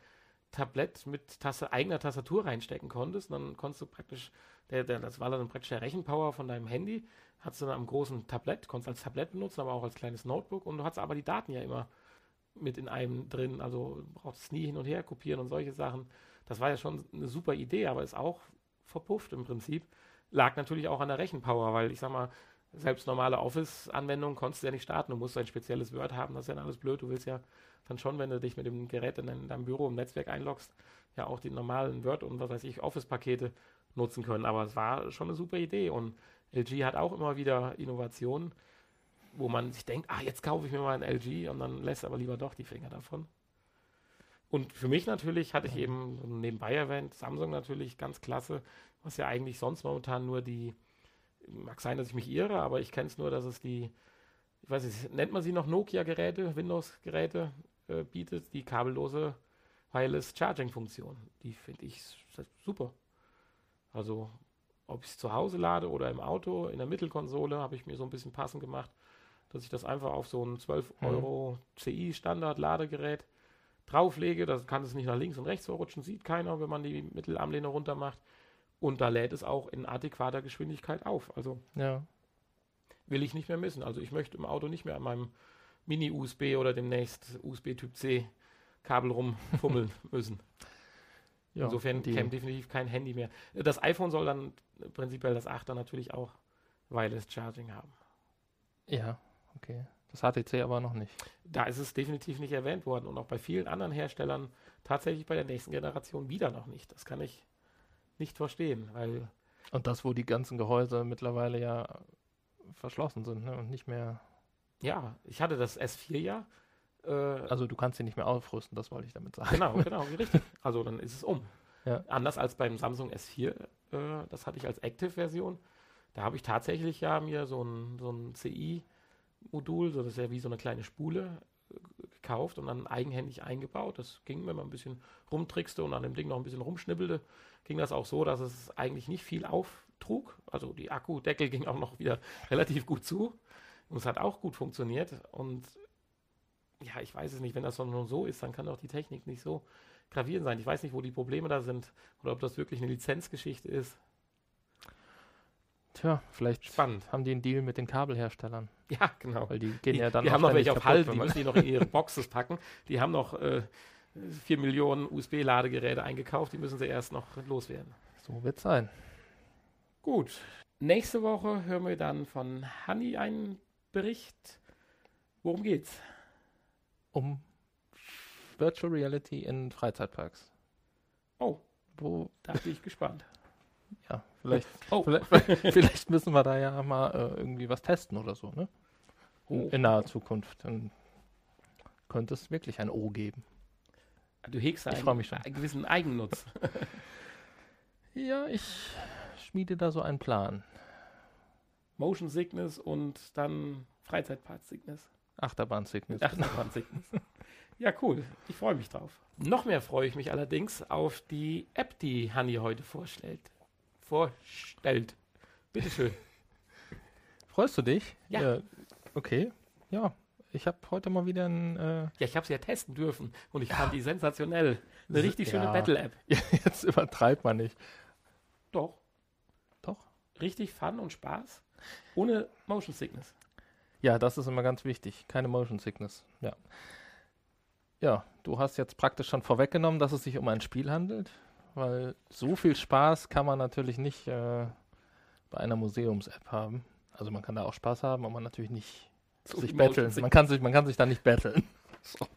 Tablett mit Tasse, eigener Tastatur reinstecken konntest. Und dann konntest du praktisch, der, der, das war dann praktisch der Rechenpower von deinem Handy, hattest du dann am großen Tablett, konntest als Tablett benutzen, aber auch als kleines Notebook und du hattest aber die Daten ja immer mit in einem drin, also brauchst es nie hin und her kopieren und solche Sachen. Das war ja schon eine super Idee, aber ist auch verpufft im Prinzip. Lag natürlich auch an der Rechenpower, weil ich sag mal, selbst normale Office-Anwendungen konntest du ja nicht starten. Du musst ein spezielles Word haben, das ist ja dann alles blöd. Du willst ja dann schon, wenn du dich mit dem Gerät in, dein- in deinem Büro im Netzwerk einloggst, ja auch die normalen Word- und was weiß ich, Office-Pakete nutzen können. Aber es war schon eine super Idee und LG hat auch immer wieder Innovationen, wo man sich denkt, ah, jetzt kaufe ich mir mal ein LG und dann lässt aber lieber doch die Finger davon. Und für mich natürlich hatte ich eben nebenbei erwähnt, Samsung natürlich ganz klasse, was ja eigentlich sonst momentan nur die, mag sein, dass ich mich irre, aber ich kenne es nur, dass es die, ich weiß nicht, nennt man sie noch Nokia-Geräte, Windows-Geräte äh, bietet, die kabellose Wireless Charging-Funktion. Die finde ich super. Also, ob ich es zu Hause lade oder im Auto, in der Mittelkonsole, habe ich mir so ein bisschen passend gemacht, dass ich das einfach auf so ein 12 Mhm. Euro CI-Standard-Ladegerät drauflege. Das kann es nicht nach links und rechts verrutschen, sieht keiner, wenn man die Mittelarmlehne runter macht. Und da lädt es auch in adäquater Geschwindigkeit auf. Also Ja. will ich nicht mehr missen. Also ich möchte im Auto nicht mehr an meinem Mini-USB oder demnächst USB-Typ C Kabel rumfummeln (laughs) müssen. Ja Insofern die, käme definitiv kein Handy mehr. Das iPhone soll dann prinzipiell das 8er natürlich auch Wireless Charging haben. Ja, okay. Das HTC aber noch nicht. Da ist es definitiv nicht erwähnt worden und auch bei vielen anderen Herstellern tatsächlich bei der nächsten Generation wieder noch nicht. Das kann ich nicht verstehen, weil Und das, wo die ganzen Gehäuse mittlerweile ja verschlossen sind ne? und nicht mehr. ja, ich hatte das S4 ja. Äh, Also du kannst sie nicht mehr aufrüsten, das wollte ich damit sagen. Genau, genau, (laughs) richtig. Also dann ist es um. Ja. Anders als beim Samsung S4, äh, das hatte ich als Active-Version. Da habe ich tatsächlich ja mir so ein, so ein CI-Modul, so das ist ja wie so eine kleine Spule, äh, gekauft und dann eigenhändig eingebaut. Das ging, wenn man ein bisschen rumtrickste und an dem Ding noch ein bisschen rumschnibbelte, ging das auch so, dass es eigentlich nicht viel auftrug. Also die Akkudeckel (laughs) ging auch noch wieder relativ gut zu. Und es hat auch gut funktioniert. Und ja, ich weiß es nicht, wenn das nur so ist, dann kann doch die Technik nicht so gravierend sein. Ich weiß nicht, wo die Probleme da sind oder ob das wirklich eine Lizenzgeschichte ist. Tja, vielleicht Spannend. haben die einen Deal mit den Kabelherstellern, Ja, genau. weil die gehen Die, ja dann die auch haben noch welche auf Halt, die müssen die noch in ihre Boxes packen. Die haben noch äh, 4 Millionen USB-Ladegeräte eingekauft, die müssen sie erst noch loswerden. So wird sein. Gut. Nächste Woche hören wir dann von Hanni einen Bericht. Worum geht's? Um Virtual Reality in Freizeitparks. Oh, Wo, da bin ich gespannt. (laughs) ja, vielleicht, Oh, vielleicht, (laughs) vielleicht müssen wir da ja mal äh, irgendwie was testen oder so, ne? Oh. In naher Zukunft. Dann könnte es wirklich ein O geben. du hegst Ich einen, mich schon. einen gewissen Eigennutz. (laughs) Ja, ich schmiede da so einen Plan. Motion Sickness und dann Freizeitpark Sickness. Achterbahn-Sickness. Achterbahn Sickness. ja, cool. Ich freue mich drauf. Noch mehr freue ich mich allerdings auf die App, die Hanni heute vorstellt. Vorstellt. Bitteschön. (laughs) Freust du dich? Ja. Äh, okay. Ja. Ich habe heute mal wieder ein. Äh, Ja, ich habe sie ja testen dürfen und ich fand (laughs) die sensationell. Eine richtig schöne Ja. Battle-App. (laughs) jetzt übertreibt man nicht. Doch. Doch. Richtig Fun und Spaß. Ohne Motion Sickness. Ja, das ist immer ganz wichtig. Keine Motion Sickness. Ja. Ja, du hast jetzt praktisch schon vorweggenommen, dass es sich um ein Spiel handelt, weil so viel Spaß kann man natürlich nicht äh, bei einer Museums-App haben. Also man kann da auch Spaß haben, aber natürlich nicht So sich betteln. Man kann sich, man kann sich da nicht betteln. (laughs) So.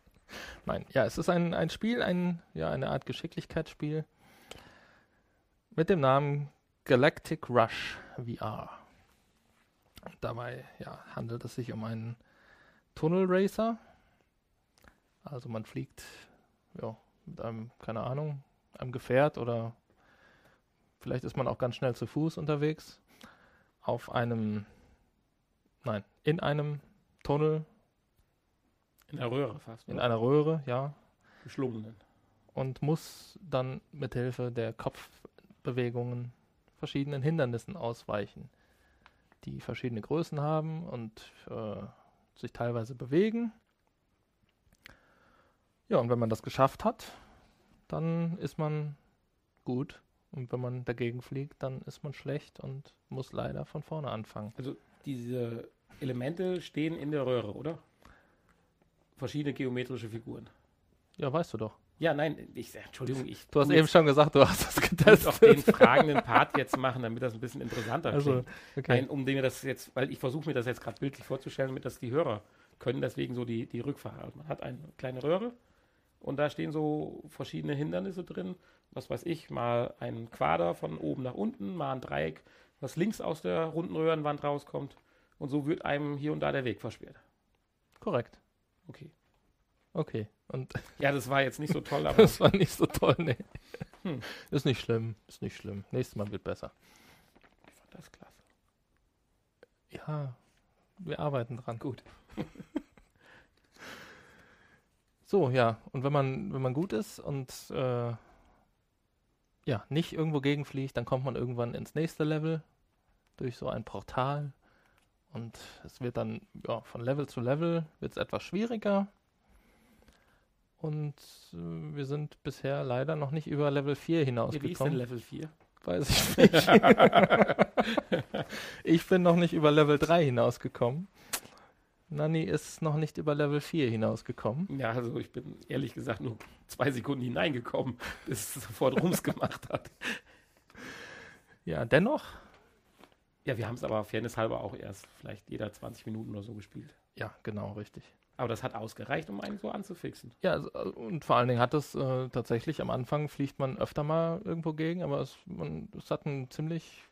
Nein, ja, es ist ein, ein Spiel, ein, ja, eine Art Geschicklichkeitsspiel mit dem Namen Galactic Rush VR. Dabei ja, handelt es sich um einen Tunnel Racer. Also man fliegt ja, mit einem, keine Ahnung, einem Gefährt oder vielleicht ist man auch ganz schnell zu Fuß unterwegs auf einem, nein, in einem Tunnel, In der Röhre fast. in oder? einer Röhre, ja, geschlungenen. und muss dann mithilfe der Kopfbewegungen verschiedenen Hindernissen ausweichen, die verschiedene Größen haben und äh, sich teilweise bewegen. Ja, und wenn man das geschafft hat, dann ist man gut. Und wenn man dagegen fliegt, dann ist man schlecht und muss leider von vorne anfangen. Also diese Elemente stehen in der Röhre, oder? Verschiedene geometrische Figuren. Ja, weißt du doch. Ja, nein, ich, Entschuldigung, ich Du hast eben schon gesagt, du hast das muss auch den getestet. fragenden Part jetzt machen, damit das ein bisschen interessanter Also, klingt. okay. Nein, um mir das jetzt, weil ich versuche mir das jetzt gerade bildlich vorzustellen, damit das die Hörer können, deswegen so die, die Rückfahrt. Man hat eine kleine Röhre und da stehen so verschiedene Hindernisse drin. Was weiß ich, mal ein Quader von oben nach unten, mal ein Dreieck, was links aus der runden Röhrenwand rauskommt. Und so wird einem hier und da der Weg versperrt. Korrekt. Okay. Okay. Und (laughs) Ja, das war jetzt nicht so toll, (laughs) aber Das war nicht so toll, nee. Hm. Ist nicht schlimm, ist nicht schlimm. Nächstes Mal wird besser. ich fand das klasse. Ja, wir arbeiten dran. Gut. (laughs) So, ja, und wenn man, wenn man gut ist und äh, ja, nicht irgendwo gegenfliegt, dann kommt man irgendwann ins nächste Level durch so ein Portal. Und es wird dann ja, von Level zu Level wird es etwas schwieriger. Und äh, wir sind bisher leider noch nicht über Level 4 Ja, wie ist denn hinausgekommen. Level 4? Weiß ich nicht. (laughs) ich bin noch nicht über Level 3 hinausgekommen. Nani ist noch nicht über Level 4 hinausgekommen. Ja, also ich bin ehrlich gesagt nur zwei Sekunden hineingekommen, bis es sofort Rums gemacht hat. Ja, dennoch. Ja, wir haben es aber fairness halber auch erst vielleicht jeder 20 Minuten oder so gespielt. Ja, genau, richtig. Aber das hat ausgereicht, um einen so anzufixen. Ja, also, äh, und vor allen Dingen hat es äh, tatsächlich am Anfang fliegt man öfter mal irgendwo gegen, aber es, man, es hat einen ziemlich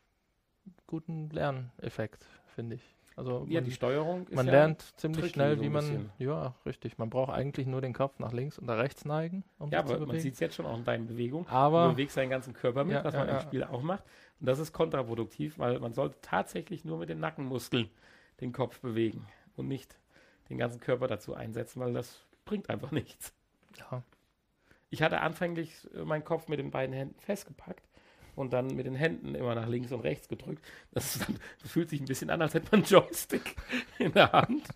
guten Lerneffekt, finde ich. Also Ja, man, die Steuerung ist man ja, lernt ziemlich schnell, so wie man. bisschen. Ja, richtig. Man braucht eigentlich nur den Kopf nach links und nach rechts neigen, um Ja, aber man sieht es jetzt schon auch in deinen Bewegungen. Du Aber bewegst deinen ganzen Körper mit, Ja, was man im Spiel auch macht. Und das ist kontraproduktiv, weil man sollte tatsächlich nur mit den Nackenmuskeln den Kopf bewegen und nicht den ganzen Körper dazu einsetzen, weil das bringt einfach (laughs) nichts. ja, Ich hatte anfänglich äh, meinen Kopf mit den beiden Händen festgepackt und dann mit den Händen immer nach links und rechts gedrückt. Das, dann, (laughs) das fühlt sich ein bisschen an, als hätte man einen (laughs) Joystick in der Hand.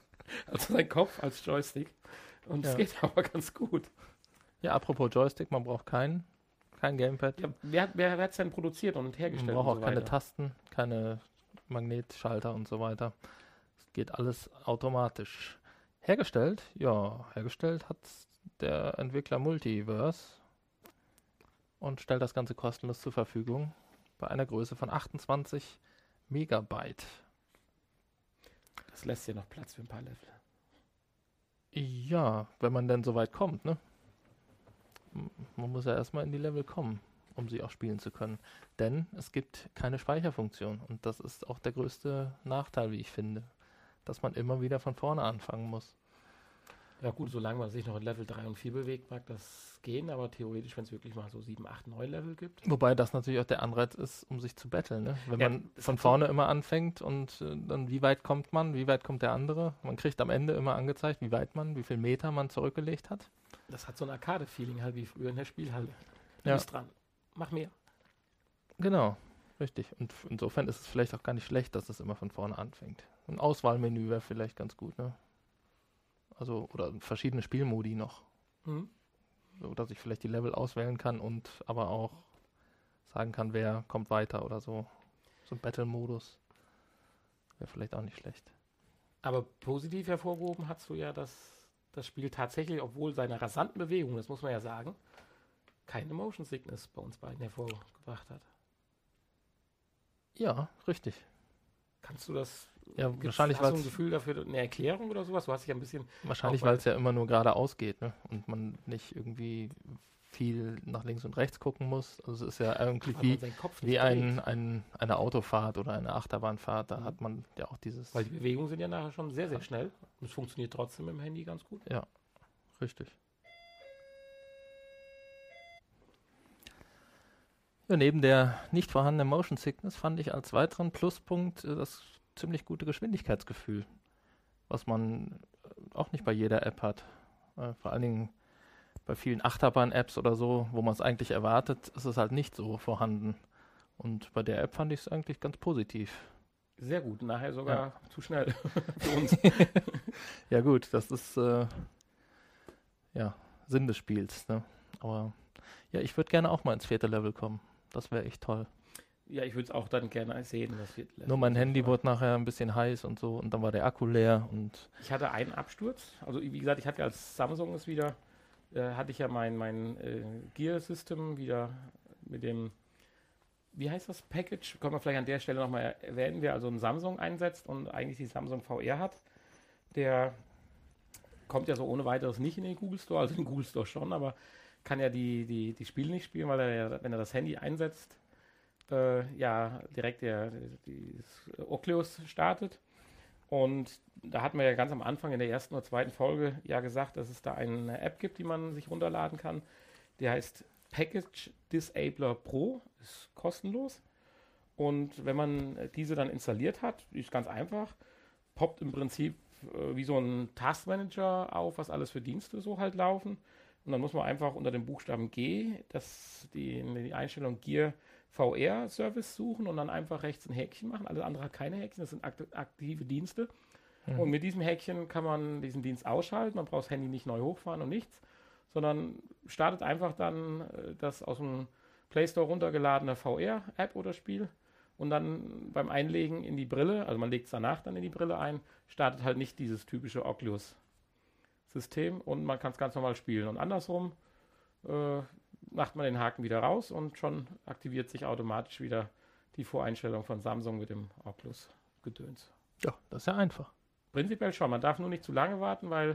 Also sein Kopf als Joystick. Und es Ja. geht aber ganz gut. ja, apropos Joystick, man braucht kein, kein Gamepad. Ja, wer wer hat es denn produziert und Man hergestellt? braucht auch so keine? Tasten, keine Magnetschalter und so weiter. Es geht alles automatisch. Hergestellt, ja, hergestellt hat der Entwickler Multiverse und stellt das Ganze kostenlos zur Verfügung bei einer Größe von 28 Megabyte. Das lässt ja noch Platz für ein paar Level. Ja, wenn man denn so weit kommt, ne? Man muss ja erstmal in die Level kommen, um sie auch spielen zu können. Denn es gibt keine Speicherfunktion. Und das ist auch der größte Nachteil, wie ich finde. Dass man immer wieder von vorne anfangen muss. Ja gut, solange man sich noch in Level 3 und 4 bewegt, mag das gehen, aber theoretisch, wenn es wirklich mal so 7, 8, 9 Level gibt. Wobei das natürlich auch der Anreiz ist, um sich zu betteln. Ne? Wenn Ja, man von vorne immer anfängt und äh, dann wie weit kommt man, wie weit kommt der andere. Man kriegt am Ende immer angezeigt, wie weit man, wie viel Meter man zurückgelegt hat. Das hat so ein Arcade-Feeling halt wie früher in der Spielhalle. Du Ja. bist dran. Mach mehr. Genau, richtig. Und insofern ist es vielleicht auch gar nicht schlecht, dass es immer von vorne anfängt. Ein Auswahlmenü wäre vielleicht ganz gut, ne? Also, oder verschiedene Spielmodi noch. Mhm. so dass ich vielleicht die Level auswählen kann und aber auch sagen kann, wer kommt weiter oder so. So ein Battle-Modus wäre vielleicht auch nicht schlecht. Aber positiv hervorgehoben hast du ja, dass das Spiel tatsächlich, obwohl seine rasanten Bewegungen, das muss man ja sagen, keine Motion Sickness bei uns beiden hervorgebracht hat. Ja, richtig. Kannst du das? Ja, gibt's- wahrscheinlich, hast du ein Gefühl dafür, eine Erklärung oder sowas? Du hast dich ein bisschen. Wahrscheinlich, weil- es ja immer nur geradeaus geht, ne? Und man nicht irgendwie viel nach links und rechts gucken muss. Also es ist ja irgendwie wie, wie ein, ein, eine Autofahrt oder eine Achterbahnfahrt. Da Mhm. hat man ja auch dieses. Weil die Bewegungen sind ja nachher schon sehr, sehr schnell. Und es funktioniert trotzdem im Handy ganz gut. Richtig. Ja, neben der nicht vorhandenen Motion Sickness fand ich als weiteren Pluspunkt äh, das ziemlich gute Geschwindigkeitsgefühl, was man äh, auch nicht bei jeder App hat. Äh, vor allen Dingen bei vielen Achterbahn-Apps oder so, wo man es eigentlich erwartet, ist es halt nicht so vorhanden. Und bei der App fand ich es eigentlich ganz positiv. Sehr gut. Nachher sogar zu schnell (laughs) für uns. (laughs) Ja gut, das ist äh, ja Sinn des Spiels. Ne? Aber ja, ich würde gerne auch mal ins vierte Level kommen. Das wäre echt toll. Ja, ich würde es auch dann gerne sehen. Nur mein Handy wurde nachher ein bisschen heiß und so und dann war der Akku leer und Ich hatte einen Absturz. Also wie gesagt, ich hatte ja als Samsung es wieder, äh, hatte ich ja mein, mein äh, Gear-System wieder mit dem, wie heißt das, Package? Können wir vielleicht an der Stelle nochmal erwähnen, wer also ein Samsung einsetzt und eigentlich die Samsung VR hat, der kommt ja so ohne weiteres nicht in den Google Store, also in den Google Store schon, aber kann ja die, die, die Spiele nicht spielen, weil er ja, wenn er das Handy einsetzt, äh, ja direkt der, Oculus startet. Und da hatten wir ja ganz am Anfang in der ersten oder zweiten Folge ja gesagt, dass es da eine App gibt, die man sich runterladen kann. Die heißt Package Disabler Pro, ist kostenlos. Und wenn man diese dann installiert hat, ist ganz einfach, poppt im Prinzip äh, wie so ein Taskmanager auf, was alles für Dienste so halt laufen. Und dann muss man einfach unter dem Buchstaben G das, die, die Einstellung Gear VR Service suchen und dann einfach rechts ein Häkchen machen. Alles andere hat keine Häkchen, das sind akt aktive Dienste. Und mit diesem Häkchen kann man diesen Dienst ausschalten. Man braucht das Handy nicht neu hochfahren und nichts, sondern startet einfach dann äh, das aus dem Play Store runtergeladene VR-App oder Spiel und dann beim Einlegen in die Brille, also man legt es danach dann in die Brille ein, startet halt nicht dieses typische Oculus-System und man kann es ganz normal spielen. Und andersrum äh, macht man den Haken wieder raus und schon aktiviert sich automatisch wieder die Voreinstellung von Samsung mit dem Oculus-Gedöns. ja, das ist ja einfach. Prinzipiell schon. Man darf nur nicht zu lange warten, weil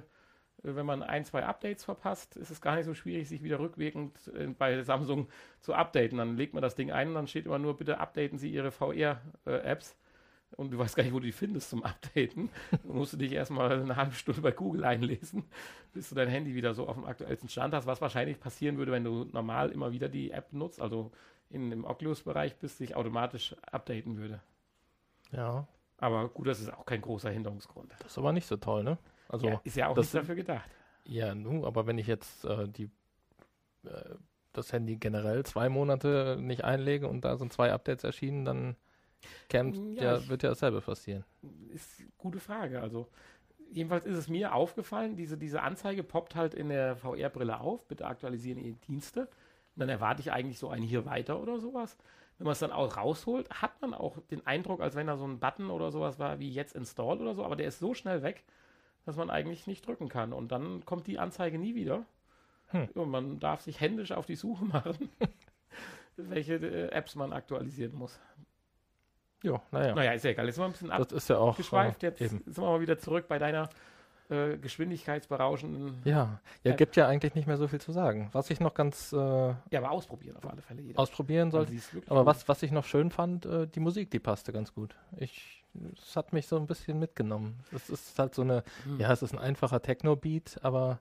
äh, wenn man ein, zwei Updates verpasst, ist es gar nicht so schwierig, sich wieder rückwirkend äh, bei Samsung zu updaten. Dann legt man das Ding ein und dann steht immer nur, bitte updaten Sie Ihre VR-Apps. Und du weißt gar nicht, wo du die findest zum Updaten. Dann musst du dich erstmal eine halbe Stunde bei Google einlesen, bis du dein Handy wieder so auf dem aktuellsten Stand hast, was wahrscheinlich passieren würde, wenn du normal immer wieder die App nutzt, also in dem Oculus-Bereich bist, sich automatisch updaten würde. Ja, Aber gut, das ist auch kein großer Hinderungsgrund. das ist aber nicht so toll, ne? Also, ja, ist ja auch das nicht dafür gedacht. ja, nu, aber wenn ich jetzt äh, die, äh, das Handy generell zwei Monate nicht einlege und da sind zwei Updates erschienen, dann kämpft, Ja, ja, ich- wird ja dasselbe passieren. Ist eine gute Frage. Also, jedenfalls ist es mir aufgefallen, diese, diese Anzeige poppt halt in der VR-Brille auf. Bitte aktualisieren Ihre Dienste. Und dann erwarte ich eigentlich so ein hier weiter oder sowas. Wenn man es dann auch rausholt, hat man auch den Eindruck, als wenn da so ein Button oder sowas war wie jetzt install oder so, aber der ist so schnell weg, dass man eigentlich nicht drücken kann. Und dann kommt die Anzeige nie wieder. Hm. Und man darf sich händisch auf die Suche (laughs) machen, welche äh, Apps man aktualisieren muss. Jo, naja. Naja, ist ja egal. Jetzt sind wir ein bisschen ab Das ist ja auch geschweift. äh, Jetzt eben. sind wir mal wieder zurück bei deiner äh, geschwindigkeitsberauschenden. Ja, ja, App. gibt ja eigentlich nicht mehr so viel zu sagen. Was ich noch ganz äh, Ja, aber ausprobieren auf alle Fälle jeder. ausprobieren sollte. Aber gut. was, was ich noch schön fand, äh, die Musik, die passte ganz gut. Ich es hat mich so ein bisschen mitgenommen. Es ist halt so eine, Hm. ja, es ist ein einfacher Techno-Beat, aber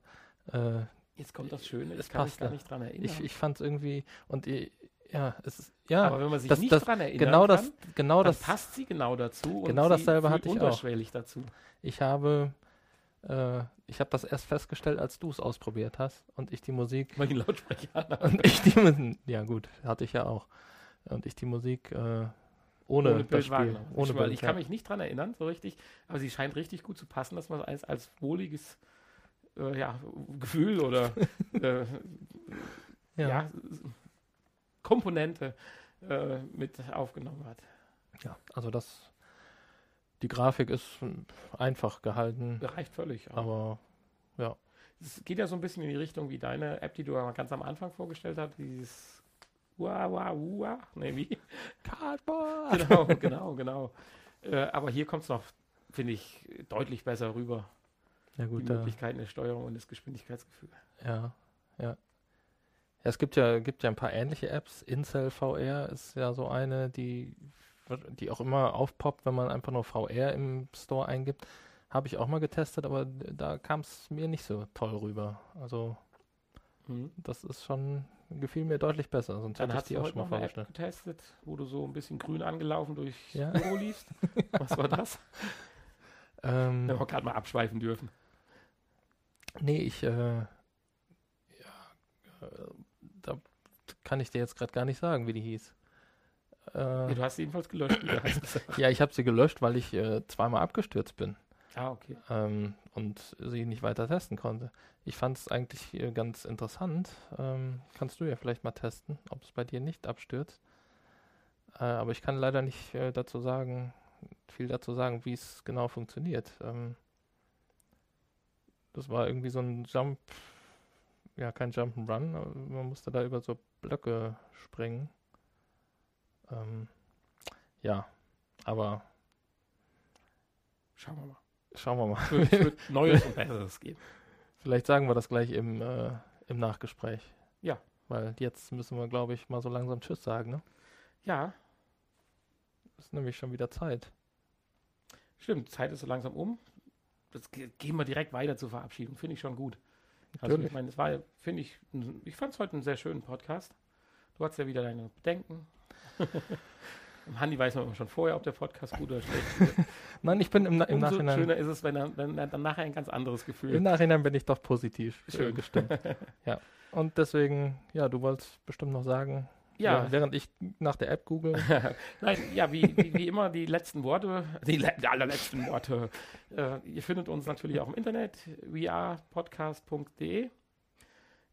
äh, Jetzt kommt das Schöne, Es ich kann mich passt gar ja. nicht dran erinnern. ich, ich fand es irgendwie, und ich, ja, es ist, ja, Aber wenn man sich das- nicht das- dran erinnert, genau das, genau dann das, passt sie genau dazu Genau dasselbe hatte ich auch. dazu. ich habe, äh, ich habe das erst festgestellt, als du es ausprobiert hast und ich die Musik den Lautsprecher. (laughs) Und ich die ja gut, hatte ich ja auch. Und ich die Musik äh, ohne, ohne das Bild Spiel, ohne ich, Bild, ich ja. kann mich nicht dran erinnern, so richtig, aber sie scheint richtig gut zu passen, dass man es als, als wohliges äh, ja, Gefühl oder (laughs) äh, ja. ja. Komponente äh, mit aufgenommen hat. ja, also das, die Grafik ist einfach gehalten, reicht völlig. auch. aber Es geht ja so ein bisschen in die Richtung wie deine App, die du ja ganz am Anfang vorgestellt hast, dieses Ua, ua, ua. Nee, wie? Cardboard! genau, genau, genau. Äh, aber hier kommt es noch, finde ich, deutlich besser rüber. Ja Die gut, äh, Möglichkeiten der Steuerung und das Geschwindigkeitsgefühl. ja, ja. Ja, es gibt ja, gibt ja ein paar ähnliche Apps. Incel VR ist ja so eine, die, die auch immer aufpoppt, wenn man einfach nur VR im Store eingibt. Habe ich auch mal getestet, aber da kam es mir nicht so toll rüber. Also Mhm. das ist schon, gefiel mir deutlich besser, sonst Dann hätte ich hast die du auch schon mal eine App vorgestellt. getestet, wo du so ein bisschen grün angelaufen durch Ja. Büro liefst. (laughs) Was war das? Ähm, Wenn wir gerade mal abschweifen dürfen. nee, ich, äh, ja, äh, da kann ich dir jetzt gerade gar nicht sagen, wie die hieß. Äh, Ja, du hast sie jedenfalls gelöscht. (laughs) ja, ich habe sie gelöscht, weil ich äh, zweimal abgestürzt bin ah, okay. ähm, und sie nicht weiter testen konnte. Ich fand es eigentlich äh, ganz interessant. Ähm, kannst du ja vielleicht mal testen, ob es bei dir nicht abstürzt. Äh, aber ich kann leider nicht äh, dazu sagen, viel dazu sagen, wie es genau funktioniert. Ähm, das war irgendwie so ein Jump, ja, kein Jump'n'Run, man musste da über so Blöcke springen. Ähm, ja, aber Schauen wir mal. schauen wir mal. Es wird, es wird (laughs) Neues und Besseres geben. Vielleicht sagen wir das gleich im, äh, im Nachgespräch. Ja. Weil jetzt müssen wir, glaube ich, mal so langsam Tschüss sagen. Ne? Ja, Ist nämlich schon wieder Zeit. stimmt. Zeit ist so langsam um. Das ge- gehen wir direkt weiter zur Verabschiedung. Finde ich schon gut. Also Natürlich. ich meine, es war, finde ich, ich fand es heute einen sehr schönen Podcast. Du hast ja wieder deine Bedenken. (laughs) Im Handy weiß man immer schon vorher, ob der Podcast gut oder schlecht (laughs) ist. Nein, ich bin im, Na im Umso Nachhinein. schöner ist es, wenn er, wenn er dann nachher ein ganz anderes Gefühl Im Nachhinein bin ich doch positiv äh, Schön. gestimmt. (laughs) ja. Und deswegen, ja, du wolltest bestimmt noch sagen, Ja, während- während ich nach der App google. (laughs) Nein, ja, wie, wie, wie immer die letzten Worte, die, le die allerletzten Worte. Äh, ihr findet uns natürlich auch im Internet, wearepodcast.de.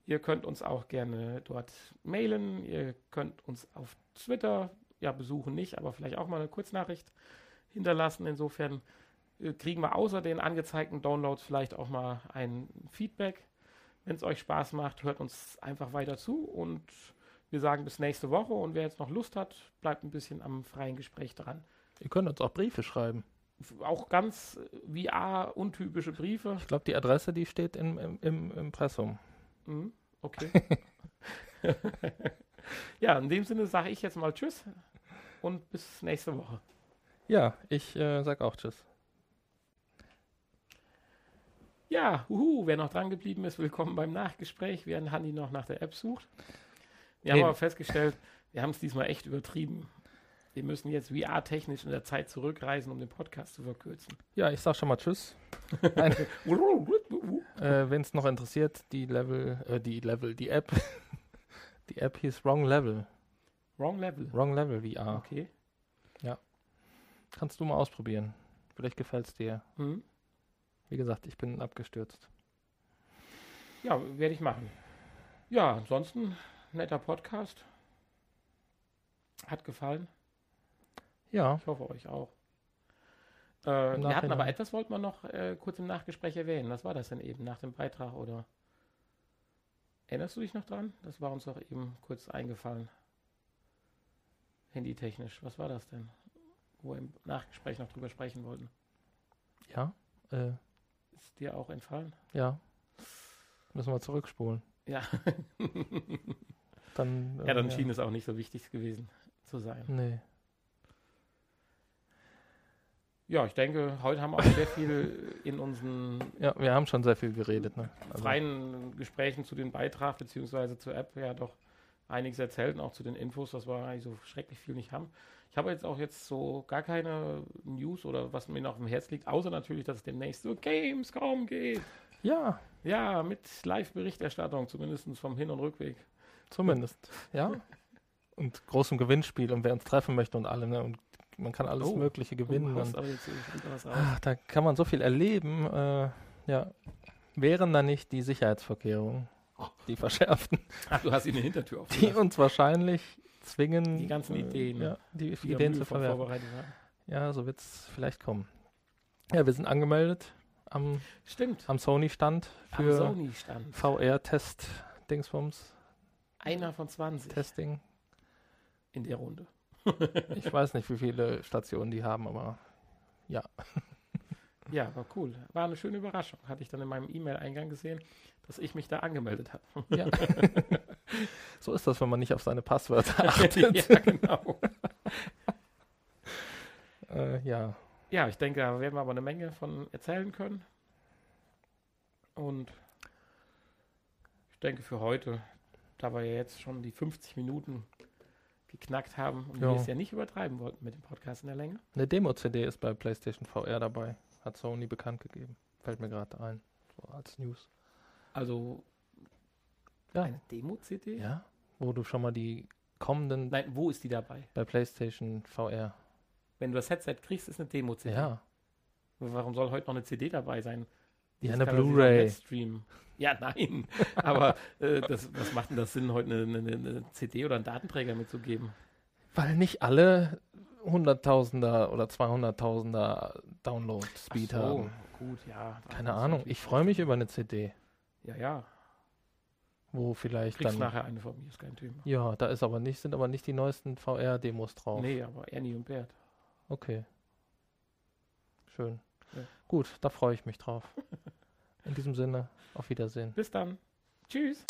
Ihr könnt uns auch gerne dort mailen. Ihr könnt uns auf Twitter, ja, besuchen nicht, aber vielleicht auch mal eine Kurznachricht hinterlassen. Insofern äh, kriegen wir außer den angezeigten Downloads vielleicht auch mal ein Feedback. Wenn es euch Spaß macht, hört uns einfach weiter zu und wir sagen bis nächste Woche und wer jetzt noch Lust hat, bleibt ein bisschen am freien Gespräch dran. Ihr könnt uns auch Briefe schreiben. Auch ganz äh, VR-untypische Briefe. Ich glaube, die Adresse, die steht im, im, im Impressum. Mhm, okay. (laughs) ja, in dem Sinne sage ich jetzt mal Tschüss und bis nächste Woche. Ja, ich äh, sag auch Tschüss. Ja, uhu, wer noch dran geblieben ist, willkommen beim Nachgespräch, während Hanni noch nach der App sucht. Wir Nee. haben aber festgestellt, wir haben es diesmal echt übertrieben. Wir müssen jetzt VR-technisch in der Zeit zurückreisen, um den Podcast zu verkürzen. Ja, ich sag schon mal Tschüss. (laughs) Äh, Wenn es noch interessiert, die Level, äh, die Level, die App, (laughs) die App hieß Wrong Level. Wrong Level. Wrong Level VR. Okay. Kannst du mal ausprobieren. Vielleicht gefällt es dir. Mhm. Wie gesagt, ich bin abgestürzt. Ja, werde ich machen. Ja, ansonsten netter Podcast. Hat gefallen. Ja, Ich hoffe euch auch. Äh, wir hatten aber etwas, wollten wir noch äh, kurz im Nachgespräch erwähnen. Was war das denn eben nach dem Beitrag oder? Erinnerst du dich noch dran? Das war uns doch eben kurz eingefallen. Handytechnisch. Was war das denn? Wo wir im Nachgespräch noch drüber sprechen wollten. ja, äh, Ist dir auch entfallen? ja. Müssen wir zurückspulen. Ja. (laughs) Dann, ja, dann schien es auch nicht so wichtig gewesen zu sein. Nee. Ja, ich denke, heute haben wir auch sehr viel in unseren Ja, wir haben schon sehr viel geredet. Ne? Also, freien Gesprächen zu den Beitrag beziehungsweise zur App ja doch einiges erzählt und auch zu den Infos, dass wir eigentlich so schrecklich viel nicht haben. Ich habe jetzt auch jetzt so gar keine News oder was mir noch auf dem Herz liegt, außer natürlich, dass es demnächst so Gamescom geht. ja, Ja, mit Live-Berichterstattung, zumindest vom Hin- und Rückweg. Zumindest. ja. Und großem Gewinnspiel und wer uns treffen möchte und alle. Ne? Und man kann alles Oh. Mögliche gewinnen. Du haust und, aber jetzt wieder was raus. ach, da kann man so viel erleben. Äh, ja. Wären da nicht die Sicherheitsvorkehrungen, die verschärften, Ach, du hast ihn eine Hintertür die aufgelassen. uns wahrscheinlich zwingen, Die ganzen äh, Ideen, ja, die die Ideen zu verwerfen. Ja, so wird es vielleicht kommen. Ja, wir sind angemeldet am, Stimmt. am Sony-Stand für Sony-Stand. VR-Test-Dingsbums, Einer von 20 Testing. in der Runde. (laughs) Ich weiß nicht, wie viele Stationen die haben, aber ja. (laughs) Ja, war cool. War eine schöne Überraschung. Hatte ich dann in meinem E-Mail-Eingang gesehen, dass ich mich da angemeldet habe. ja. (laughs) so ist das, wenn man nicht auf seine Passwörter achtet. ja, genau. äh, ja. Ja, ich denke, da werden wir aber eine Menge von erzählen können. Und ich denke für heute, da wir ja jetzt schon die 50 Minuten geknackt haben und Ja. wir es ja nicht übertreiben wollten mit dem Podcast in der Länge. Eine Demo-CD ist bei PlayStation VR dabei. Hat Sony bekannt gegeben. Fällt mir gerade ein. So als News. Also Ja. eine Demo-CD? Ja. Wo du schon mal die kommenden Nein, wo ist die dabei? bei PlayStation VR. Wenn du das Headset kriegst, ist eine Demo-CD. Ja. Warum soll heute noch eine CD dabei sein? Ja, eine Blu-ray. Ja, nein. (laughs) Aber äh, das, was macht denn das Sinn, heute eine, eine, eine CD oder einen Datenträger mitzugeben? Weil nicht alle Hunderttausender oder Zweihunderttausender Download-Speed Ach so, haben. Gut, ja. Keine Ahnung. Ich freue mich über eine CD, Ja, ja. wo vielleicht Kriegst dann. nachher eine von mir, ist kein Thema. Ja, da ist aber nicht, sind aber nicht die neuesten VR-Demos drauf. Nee, aber Annie und Bert. Okay. Schön. Gut, da freue ich mich drauf. In diesem Sinne, auf Wiedersehen. Bis dann. Tschüss.